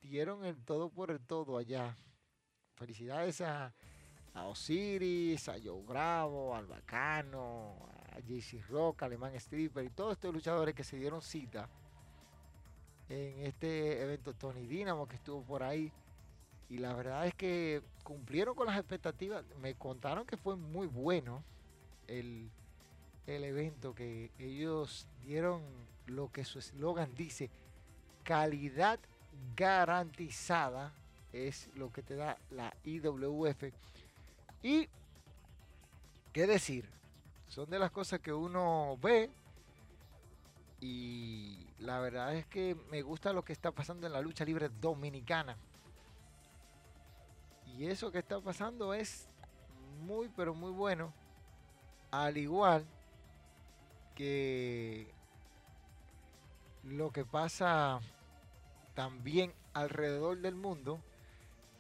dieron el todo por el todo allá felicidades a, Osiris, a Joe Bravo, al Bacano, a JC Rock, Alemán Stripper y todos estos luchadores que se dieron cita en este evento Tony Dynamo que estuvo por ahí. Y la verdad es que cumplieron con las expectativas. Me contaron que fue muy bueno el, el evento, que ellos dieron lo que su eslogan dice, calidad garantizada, es lo que te da la IWF. Y, ¿qué decir? Son de las cosas que uno ve y la verdad es que me gusta lo que está pasando en la lucha libre dominicana. Y eso que está pasando es muy, pero muy bueno. Al igual que lo que pasa también alrededor del mundo.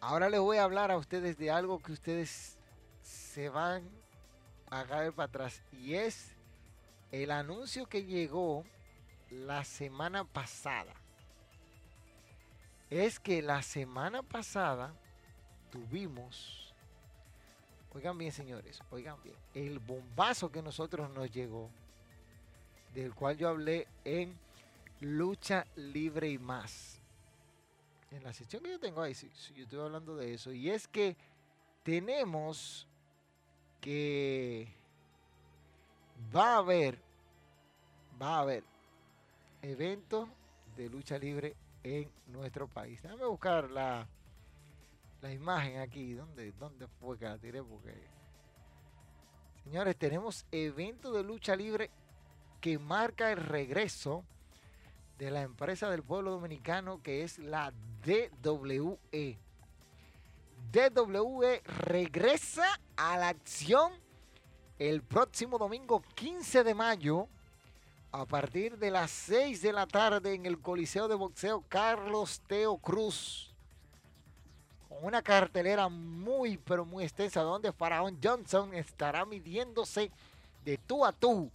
Ahora les voy a hablar a ustedes de algo que ustedes se van a caer para atrás. Y es el anuncio que llegó la semana pasada. Es que la semana pasada tuvimos, oigan bien señores, oigan bien, el bombazo que nosotros nos llegó, del cual yo hablé en lucha libre y más. En la sección que yo tengo ahí, sí, yo estoy hablando de eso. Y es que tenemos que va a haber, va a haber eventos de lucha libre en nuestro país. Déjame buscar la, la imagen aquí. ¿Dónde, ¿Dónde fue que la tiré? Porque, señores, tenemos eventos de lucha libre que marca el regreso de la empresa del pueblo dominicano que es la DWE. DWE regresa a la acción el próximo domingo 15 de mayo a partir de las 6 de la tarde en el Coliseo de Boxeo Carlos Teo Cruz. Con una cartelera muy pero muy extensa donde Faraón Johnson estará midiéndose de tú a tú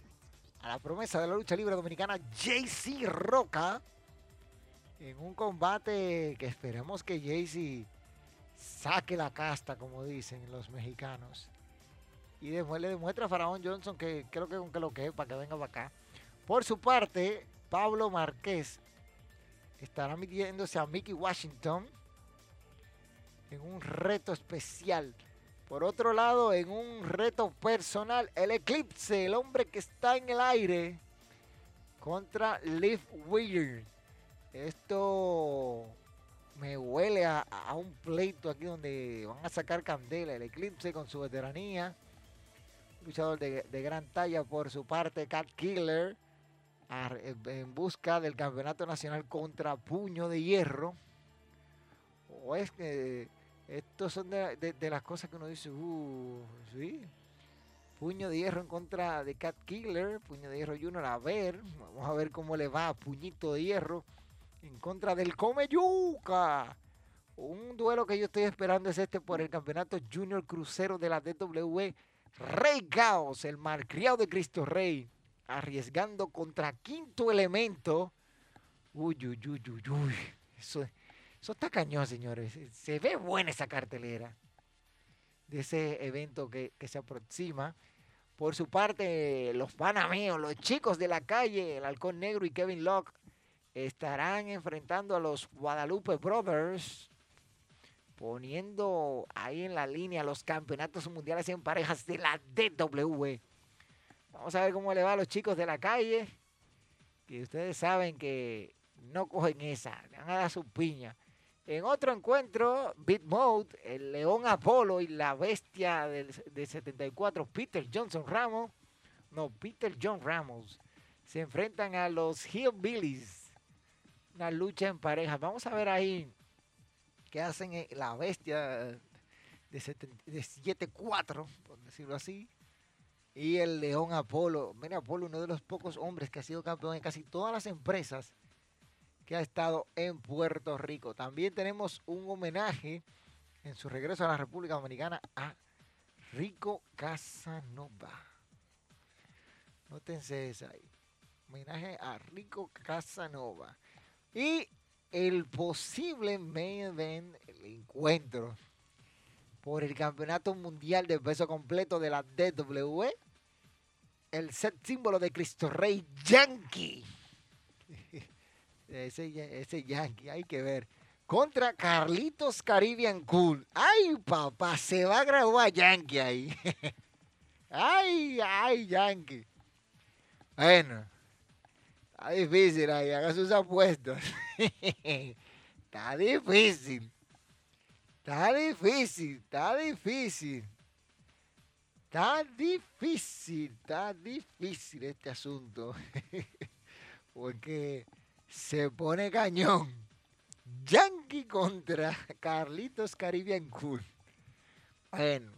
a la promesa de la lucha libre dominicana JC Roca en un combate que esperemos que JC saque la casta, como dicen los mexicanos. Y después le demuestra a Faraón Johnson que creo que con que lo que es, para que venga para acá. Por su parte, Pablo Márquez estará midiéndose a Mickey Washington en un reto especial por otro lado, en un reto personal, el Eclipse, el hombre que está en el aire, contra Liv Weird. Esto me huele a, un pleito aquí donde van a sacar candela. El Eclipse con su veteranía. Luchador de, gran talla por su parte, Cat Killer. En busca del campeonato nacional contra Puño de Hierro. O es que estos son de, las cosas que uno dice, uh, sí. Puño de hierro en contra de Cat Killer, Puño de hierro Junior, a ver, vamos a ver cómo le va a Puñito de hierro en contra del Come Yuca. Un duelo que yo estoy esperando es este por el campeonato Junior Crucero de la DWE. Rey Caos, el malcriado de Cristo Rey, arriesgando contra quinto elemento. Uy, uy, uy, uy, uy. Eso es eso está cañón, señores. Se ve buena esa cartelera de ese evento que, se aproxima. Por su parte, los panameos, los chicos de la calle, el Halcón Negro y Kevin Locke, estarán enfrentando a los Guadalupe Brothers, poniendo ahí en la línea los campeonatos mundiales en parejas de la DW. Vamos a ver cómo le va a los chicos de la calle, que ustedes saben que no cogen esa, le van a dar su piña. En otro encuentro, Beat Mode, el León Apolo y la bestia de 74, Peter Johnson Ramos, no, Peter John Ramos, se enfrentan a los Hillbillies. Una lucha en pareja. Vamos a ver ahí qué hacen eh, la bestia de 74, por decirlo así, y el León Apolo. Mira, Apolo, uno de los pocos hombres que ha sido campeón en casi todas las empresas que ha estado en Puerto Rico. También tenemos un homenaje en su regreso a la República Dominicana a Rico Casanova. Nótense esa ahí. Homenaje a Rico Casanova. Y el posible main event, el encuentro por el Campeonato Mundial de Peso Completo de la DWE. El set símbolo de Cristo Rey Yankee. [LAUGHS] ese, Yankee, hay que ver. Contra Carlitos Caribbean Cool. Ay, papá, se va a graduar Yankee ahí. [LAUGHS] ay, ay, Yankee. Bueno, está difícil ahí, haga sus apuestas. [LAUGHS] está difícil. Está difícil, está difícil. Está difícil, está difícil este asunto. [LAUGHS] Porque se pone cañón. Yankee contra Carlitos Caribbean Cool. Bueno,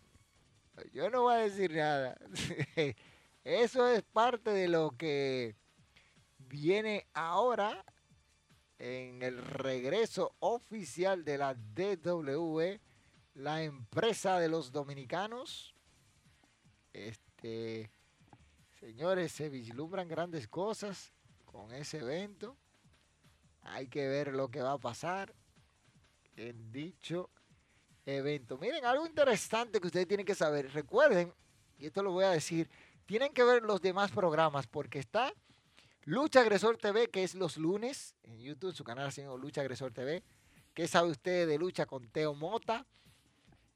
yo no voy a decir nada. [LAUGHS] Eso es parte de lo que viene ahora en el regreso oficial de la DWE, la empresa de los dominicanos. Este, señores, se vislumbran grandes cosas con ese evento. Hay que ver lo que va a pasar en dicho evento. Miren, algo interesante que ustedes tienen que saber. Recuerden, y esto lo voy a decir, tienen que ver los demás programas porque está Lucha Agresor TV, que es los lunes en YouTube, su canal llama Lucha Agresor TV. ¿Qué sabe usted de lucha con Teo Mota?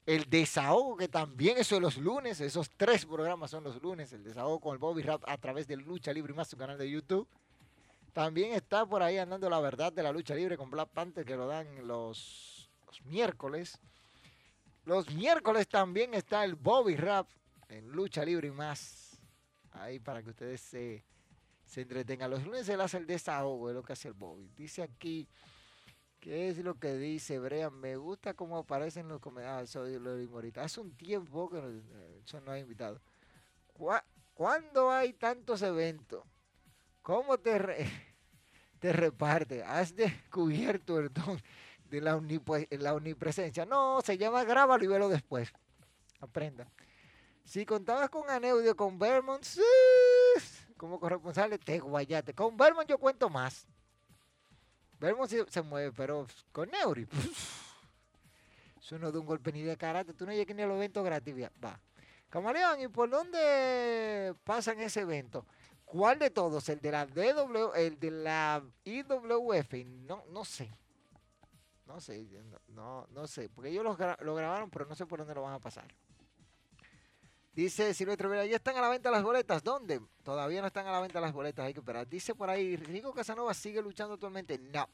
El desahogo, que también eso es los lunes, esos tres programas son los lunes. El desahogo con el Bobby Rap a través de Lucha Libre y más, su canal de YouTube. También está por ahí andando la verdad de la lucha libre con Black Panther, que lo dan los, los miércoles. Los miércoles también está el Bobby Rap en Lucha Libre y más. Ahí para que ustedes se se entretenga. Los lunes él hace el desahogo, es lo que hace el Bobby. Dice aquí, ¿qué es lo que dice Brian? Me gusta cómo aparecen los comentarios. Ah, lo. Hace un tiempo que no, eso no ha invitado. ¿Cuándo hay tantos eventos? ¿Cómo te, [LAUGHS] te reparte? ¿Has descubierto el don de la, la omnipresencia? No, se llama grábalo y velo después. Aprenda. Si contabas con Aneudio, con Vermont, como corresponsal te guayate. Con Vermont yo cuento más. Vermont se, mueve, pero con Neuri, [LAUGHS] eso no da un golpe ni de karate. Tú no llegas ni al evento gratis. Va. Camaleón, ¿y por dónde pasan ese evento? ¿Cuál de todos? ¿El de la DW, el de la IWF? No, no sé. No sé, no, no, sé. Porque ellos lo grabaron, pero no sé por dónde lo van a pasar. Dice Silvestre Vera, ya están a la venta las boletas. ¿Dónde? Todavía no están a la venta las boletas, hay que esperar. Dice por ahí, Rico Casanova sigue luchando actualmente. No.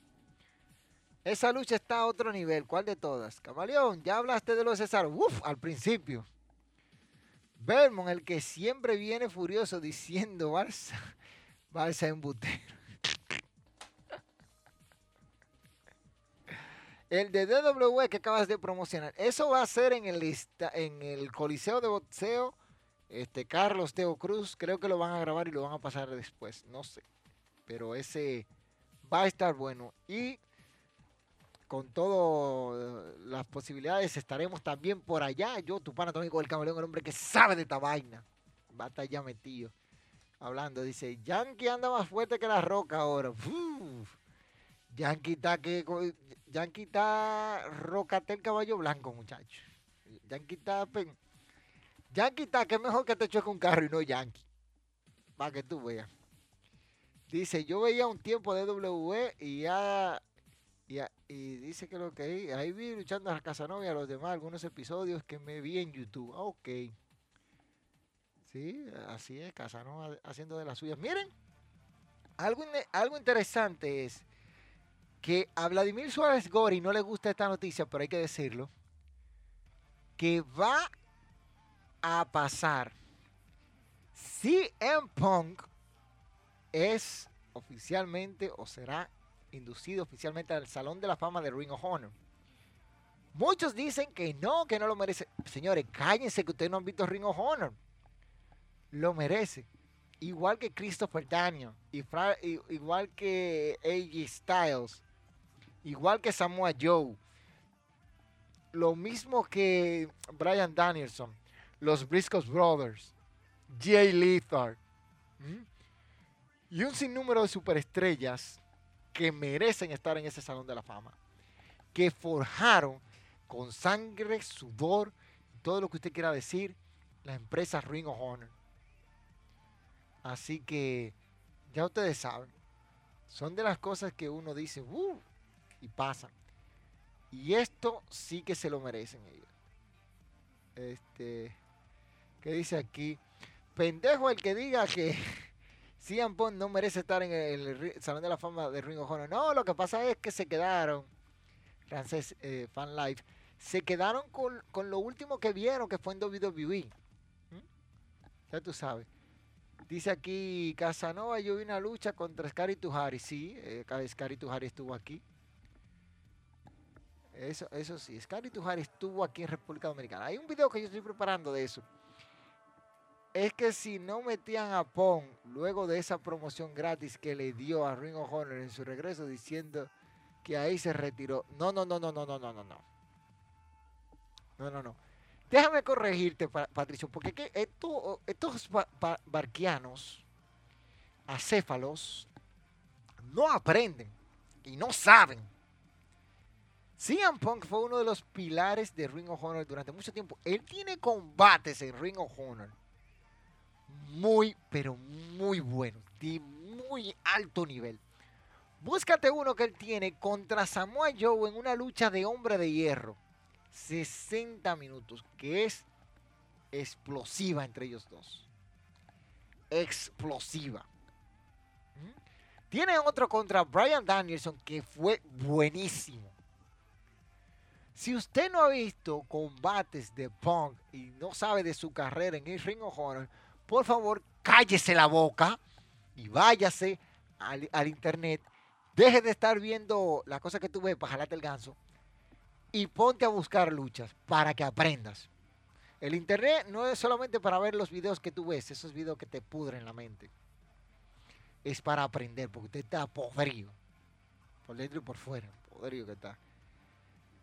Esa lucha está a otro nivel. ¿Cuál de todas? Camaleón, ya hablaste de los César. Uf, al principio. Belmont, el que siempre viene furioso diciendo Barça, [LAUGHS] Barça embutero. El de DWE que acabas de promocionar, eso va a ser en el, en el Coliseo de Boxeo. Este Carlos Teo Cruz, creo que lo van a grabar y lo van a pasar después, no sé. Pero ese va a estar bueno. Y con todas las posibilidades estaremos también por allá. Yo, tu pana con el camaleón, el hombre que sabe de esta vaina. Va a estar ya metido. Hablando, dice, Yankee anda más fuerte que la roca ahora. Yankee que Yankee rocatel caballo blanco, muchacho. Yankee está Yankee está que mejor que te choque un carro y no Yankee. Para que tú veas. Dice, yo veía un tiempo de W y ya y, dice que lo que ahí, vi luchando a Casanova y a los demás algunos episodios que me vi en YouTube. Ok. Sí, así es, Casanova haciendo de las suyas. Miren, algo, algo interesante es que a Vladimir Suárez Gori no le gusta esta noticia, pero hay que decirlo, que va a pasar. CM Punk es oficialmente o será inducido oficialmente al Salón de la Fama de Ring of Honor. Muchos dicen que no, que no lo merece. Señores, cállense que ustedes no han visto Ring of Honor. Lo merece. Igual que Christopher Daniel, igual que AJ Styles, igual que Samoa Joe, lo mismo que Brian Danielson, los Briscoe Brothers, Jay Lethal y un sinnúmero de superestrellas que merecen estar en ese Salón de la Fama, que forjaron con sangre, sudor todo lo que usted quiera decir, la empresa Ring of Honor. Así que ya ustedes saben, son de las cosas que uno dice, uh, y pasa. Y esto sí que se lo merecen ellos. Este, ¿qué dice aquí? Pendejo el que diga que [LAUGHS] CM Punk no merece estar en el, Salón de la Fama de Ring of Honor. No, lo que pasa es que se quedaron, Frances eh, Fan Life, se quedaron con, con, lo último que vieron, que fue en WWE. ¿Mm? Ya tú sabes. Dice aquí Casanova, yo vi una lucha contra Scary Tuhari. Sí, eh, Scary Tuhari estuvo aquí. Eso, eso sí, Scary Tuhari estuvo aquí en República Dominicana. Hay un video que yo estoy preparando de eso. Es que si no metían a Pong luego de esa promoción gratis que le dio a Ring of Honor en su regreso diciendo que ahí se retiró. No, no, no, no, no, no, no, no. No, no, no. Déjame corregirte, Patricio, porque estos barquianos, acéfalos, no aprenden y no saben. CM Punk fue uno de los pilares de Ring of Honor durante mucho tiempo. Él tiene combates en Ring of Honor muy, pero muy buenos, de muy alto nivel. Búscate uno que él tiene contra Samoa Joe en una lucha de hombre de hierro. 60 minutos, que es explosiva entre ellos dos. Explosiva. ¿Mm? Tiene otro contra Brian Danielson que fue buenísimo. Si usted no ha visto combates de Punk y no sabe de su carrera en el Ring of Honor, por favor cállese la boca y váyase al, internet. Deje de estar viendo las cosas que tú ves para jalarte el ganso y ponte a buscar luchas para que aprendas. El internet no es solamente para ver los videos que tú ves, esos videos que te pudren la mente. Es para aprender, porque usted está podrido. Por dentro y por fuera, podrido que está.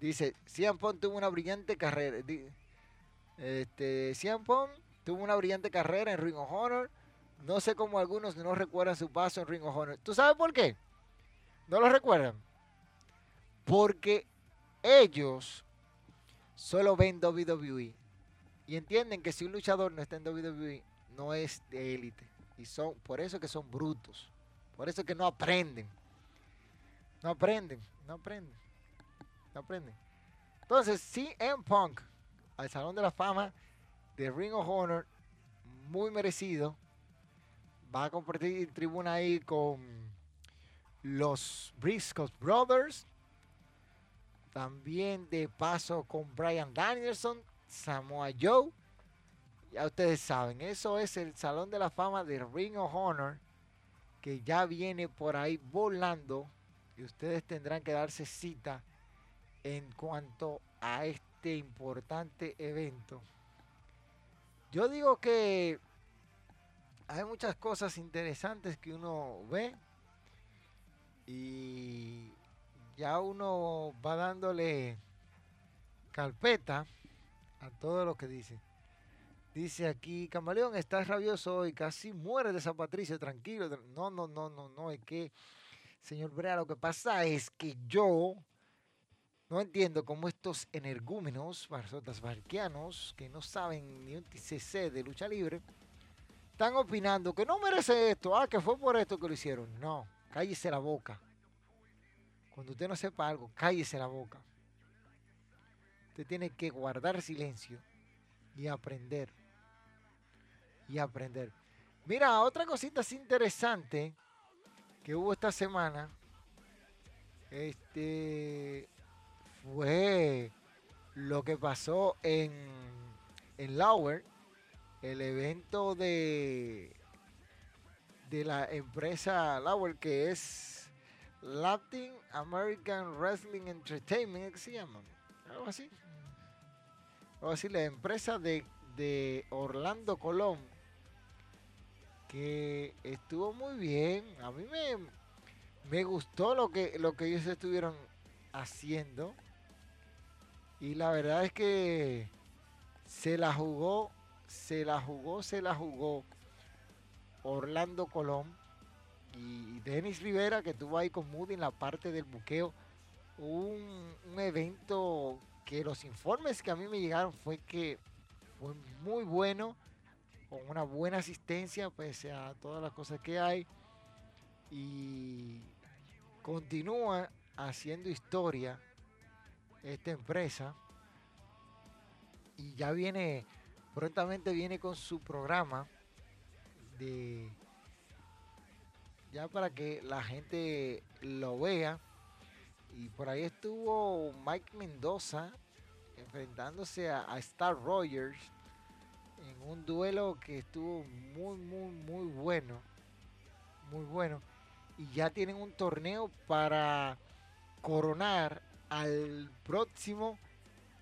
Dice, Cian tuvo una brillante carrera. Este, Cian tuvo una brillante carrera en Ring of Honor. No sé cómo algunos no recuerdan su paso en Ring of Honor. ¿Tú sabes por qué? ¿No lo recuerdan? Porque ellos solo ven WWE y entienden que si un luchador no está en WWE, no es de élite. Y son, por eso que son brutos. Por eso que no aprenden. No aprenden, no aprenden. No aprenden. Entonces, CM Punk al Salón de la Fama de Ring of Honor, muy merecido. Va a compartir tribuna ahí con los Briscoe Brothers también de paso con Brian Danielson, Samoa Joe. Ya ustedes saben, eso es el Salón de la Fama de Ring of Honor que ya viene por ahí volando y ustedes tendrán que darse cita en cuanto a este importante evento. Yo digo que hay muchas cosas interesantes que uno ve y ya uno va dándole carpeta a todo lo que dice. Dice aquí, Camaleón, estás rabioso y casi muere de San Patricio, tranquilo. No, no, no, no, no, es que, señor Brea, lo que pasa es que yo no entiendo cómo estos energúmenos, barquianos, que no saben ni un TCC de lucha libre, están opinando que no merece esto, ah, que fue por esto que lo hicieron. No, cállese la boca. Cuando usted no sepa algo, cállese la boca. Usted tiene que guardar silencio y aprender. Y aprender. Mira, otra cosita interesante que hubo esta semana. Este fue lo que pasó en, en Lauer, el evento de, de la empresa Lauer, que es Latin American Wrestling Entertainment, ¿qué se llama? Algo así. Algo así, la empresa de, Orlando Colón, que estuvo muy bien. A mí me, me gustó lo que, lo que ellos estuvieron haciendo. Y la verdad es que se la jugó, se la jugó, se la jugó Orlando Colón y Denis Rivera, que estuvo ahí con Moody en la parte del buqueo. Un, evento que los informes que a mí me llegaron fue que fue muy bueno, con una buena asistencia, pese a todas las cosas que hay. Y continúa haciendo historia esta empresa. Y ya viene, prontamente viene con su programa de ya para que la gente lo vea. Y por ahí estuvo Mike Mendoza enfrentándose a, Star Rogers en un duelo que estuvo muy, muy, muy bueno. Muy bueno. Y ya tienen un torneo para coronar al próximo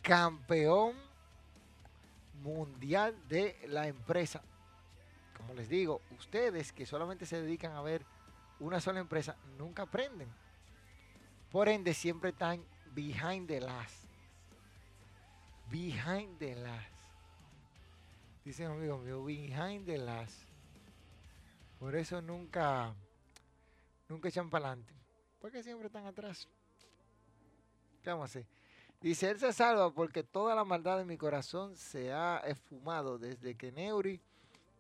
campeón mundial de la empresa. Como les digo, ustedes que solamente se dedican a ver una sola empresa, nunca aprenden. Por ende, siempre están behind the last. Behind the last. Dice un amigo mío, behind the last. Por eso nunca, nunca echan para adelante. Porque siempre están atrás. ¿Qué vamos a hacer? Dice, él se salva porque toda la maldad de mi corazón se ha esfumado desde que Neuri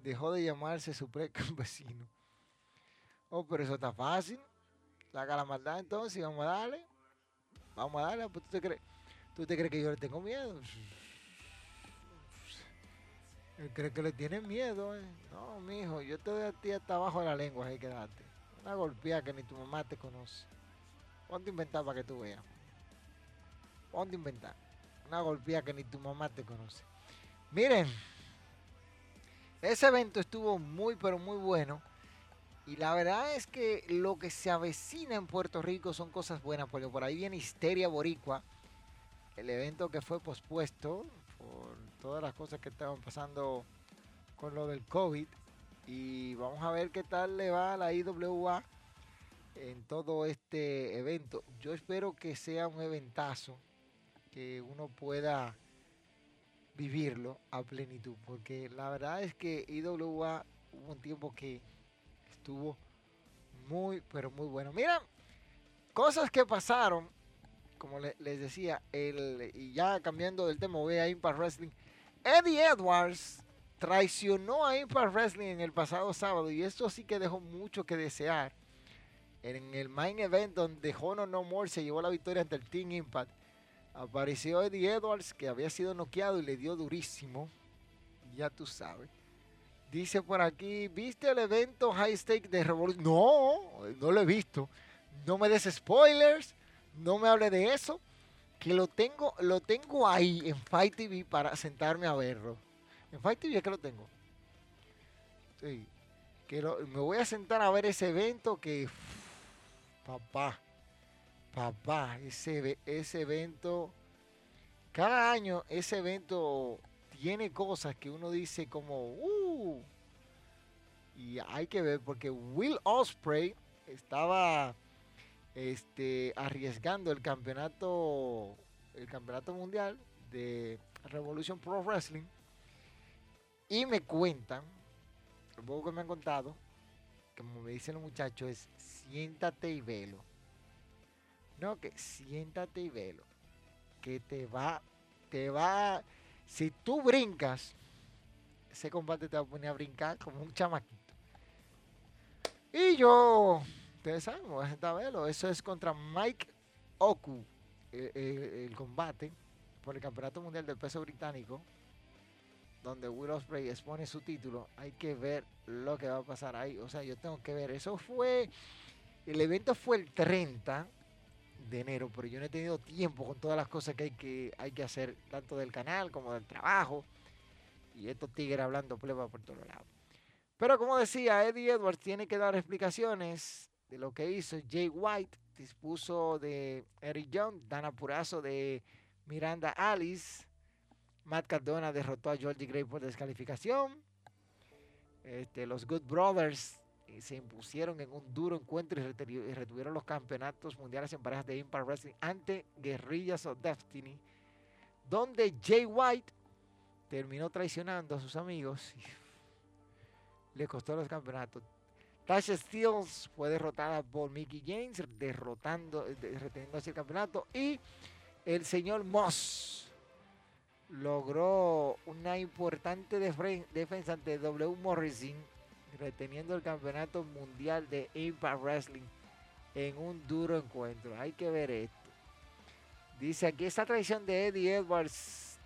dejó de llamarse su pre-campesino. [LAUGHS] Oh, pero eso está fácil. Saca la maldad entonces y vamos a darle. Vamos a darle. Pues, ¿tú, te crees, ¿Tú te crees que yo le tengo miedo? [LAUGHS] Él cree que le tiene miedo. Eh. No, mijo, yo te doy a ti hasta abajo de la lengua, ahí quedate. Una golpeada que ni tu mamá te conoce. Ponte a inventar para que tú veas. Ponte a inventar. Una golpeada que ni tu mamá te conoce. Miren, ese evento estuvo muy, pero muy bueno. Y la verdad es que lo que se avecina en Puerto Rico son cosas buenas, porque por ahí viene Histeria Boricua, el evento que fue pospuesto por todas las cosas que estaban pasando con lo del COVID. Y vamos a ver qué tal le va a la IWA en todo este evento. Yo espero que sea un eventazo, que uno pueda vivirlo a plenitud, porque la verdad es que IWA hubo un tiempo que estuvo muy, pero muy bueno. Mira, cosas que pasaron, como les decía, el, y ya cambiando del tema, voy a Impact Wrestling. Eddie Edwards traicionó a Impact Wrestling en el pasado sábado y esto sí que dejó mucho que desear. En el main event donde Honor No More se llevó la victoria ante el Team Impact, apareció Eddie Edwards que había sido noqueado y le dio durísimo. Ya tú sabes. Dice por aquí, ¿viste el evento High Stake de Revolution? No, no lo he visto. No me des spoilers, no me hable de eso, que lo tengo, lo tengo ahí en Fight TV para sentarme a verlo. En Fight TV es que lo tengo. Sí, que me voy a sentar a ver ese evento que, papá, papá, ese, ese evento, cada año ese evento tiene cosas que uno dice como, uh, y hay que ver porque Will Osprey estaba este, arriesgando el campeonato, el campeonato mundial de Revolution Pro Wrestling y me cuentan, lo poco que me han contado, como me dicen los muchachos, es siéntate y velo. No, que siéntate y velo. Que te va, te va, si tú brincas, ese combate te va a poner a brincar como un chamaquito. Y yo, ustedes saben, voy a verlo. Eso es contra Mike Oku, eh, eh, el combate por el Campeonato Mundial del Peso Británico, donde Will Ospreay expone su título. Hay que ver lo que va a pasar ahí. O sea, yo tengo que ver. Eso fue, el evento fue el 30 de enero, pero yo no he tenido tiempo con todas las cosas que hay que, hay que hacer, tanto del canal como del trabajo. Y estos tigres hablando pleba por todos lados. Pero como decía, Eddie Edwards tiene que dar explicaciones de lo que hizo. Jay White dispuso de Eric Young, Dan Purazo de Miranda Alice. Matt Cardona derrotó a Georgie Gray por descalificación. Este, los Good Brothers se impusieron en un duro encuentro y retuvieron los campeonatos mundiales en parejas de Impact Wrestling ante Guerrillas of Destiny, donde Jay White terminó traicionando a sus amigos. Le costó los campeonatos. Tasha Steels fue derrotada por Mickey James, derrotando, reteniendo el campeonato. Y el señor Moss logró una importante defensa ante W Morrison, reteniendo el campeonato mundial de Impact Wrestling en un duro encuentro. Hay que ver esto. Dice aquí esta traición de Eddie Edwards.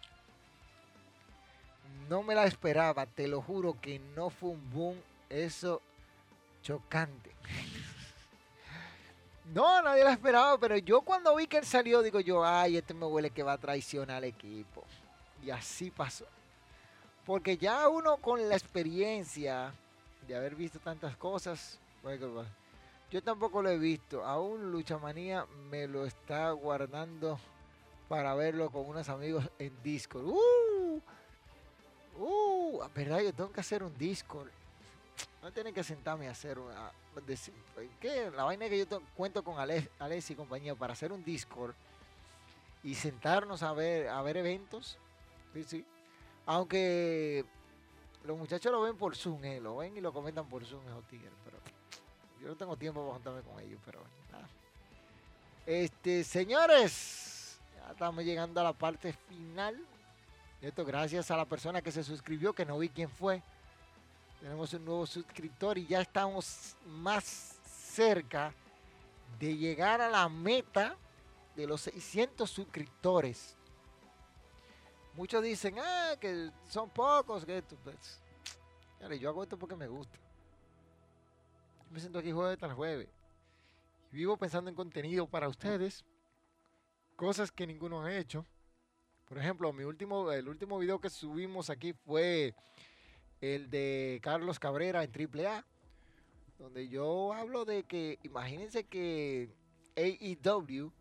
No me la esperaba, te lo juro que no fue un boom. Eso chocante. [LAUGHS] No, nadie la esperaba, pero yo cuando vi que él salió, digo yo, ay, este me huele que va a traicionar al equipo. Y así pasó. Porque ya uno con la experiencia de haber visto tantas cosas, yo tampoco lo he visto. Aún Luchamanía me lo está guardando para verlo con unos amigos en Discord. ¡Uh! ¡Uh! ¿Verdad? Yo tengo que hacer un Discord. No tienen que sentarme a hacer una. ¿Qué? La vaina que yo cuento con Alex, y compañía para hacer un Discord y sentarnos a ver, a ver eventos. Sí, sí. Aunque los muchachos lo ven por Zoom, eh, lo ven y lo comentan por Zoom, esos tigres, pero yo no tengo tiempo para juntarme con ellos, pero nada. Este, señores, ya estamos llegando a la parte final. Esto gracias a la persona que se suscribió, que no vi quién fue. Tenemos un nuevo suscriptor y ya estamos más cerca de llegar a la meta de los 600 suscriptores. Muchos dicen, ah, que son pocos, que esto, pues, yo hago esto porque me gusta. Me siento aquí jueves tras jueves. Vivo pensando en contenido para ustedes. Cosas que ninguno ha hecho. Por ejemplo, mi último, el último video que subimos aquí fue el de Carlos Cabrera en AAA, donde yo hablo de que, imagínense que AEW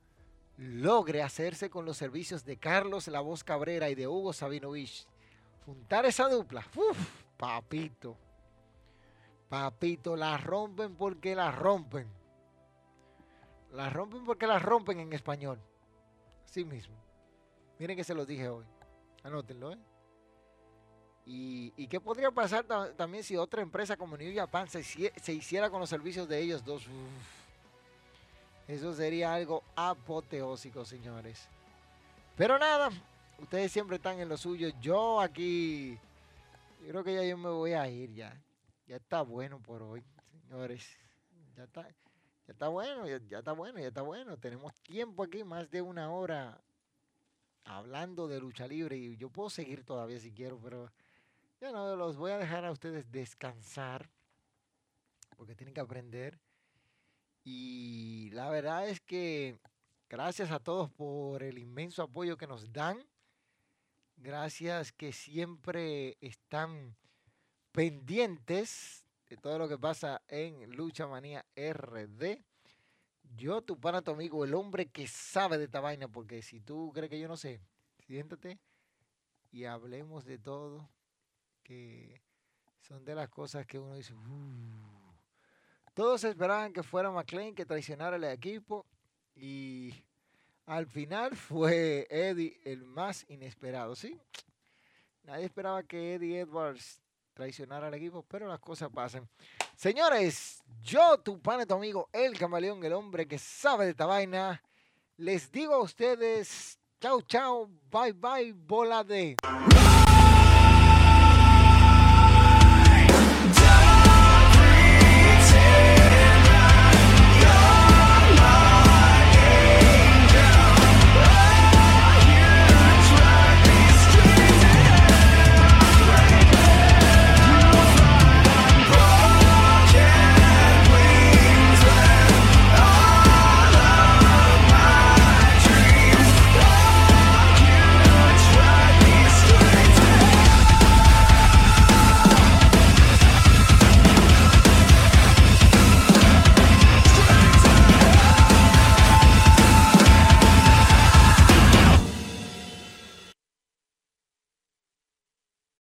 logre hacerse con los servicios de Carlos La Voz Cabrera y de Hugo Sabinovich. Juntar esa dupla, papito, papito, la rompen porque la rompen. La rompen porque la rompen en español. Así mismo. Miren que se los dije hoy. Anótenlo, ¿eh? ¿Y, qué podría pasar también si otra empresa como New Japan se, se hiciera con los servicios de ellos dos? Eso sería algo apoteósico, señores. Pero nada, ustedes siempre están en lo suyo. Yo aquí, yo creo que ya yo me voy a ir ya. Ya está bueno por hoy, señores. Ya está, ya está bueno, ya, ya está bueno, ya está bueno. Tenemos tiempo aquí, más de una hora hablando de lucha libre y yo puedo seguir todavía si quiero, pero ya no, los voy a dejar a ustedes descansar porque tienen que aprender. Y la verdad es que gracias a todos por el inmenso apoyo que nos dan. Gracias que siempre están pendientes de todo lo que pasa en Lucha Manía RD. Yo, tu pana, tu amigo, el hombre que sabe de esta vaina, porque si tú crees que yo no sé, siéntate y hablemos de todo que son de las cosas que uno dice, uh". Todos esperaban que fuera McLean que traicionara el equipo y al final fue Eddie el más inesperado, ¿sí? Nadie esperaba que Eddie Edwards traicionara al equipo, pero las cosas pasan. Señores, yo, tu pana, tu amigo, el camaleón, el hombre que sabe de esta vaina, les digo a ustedes, chao, chao, bye, bye, bola de...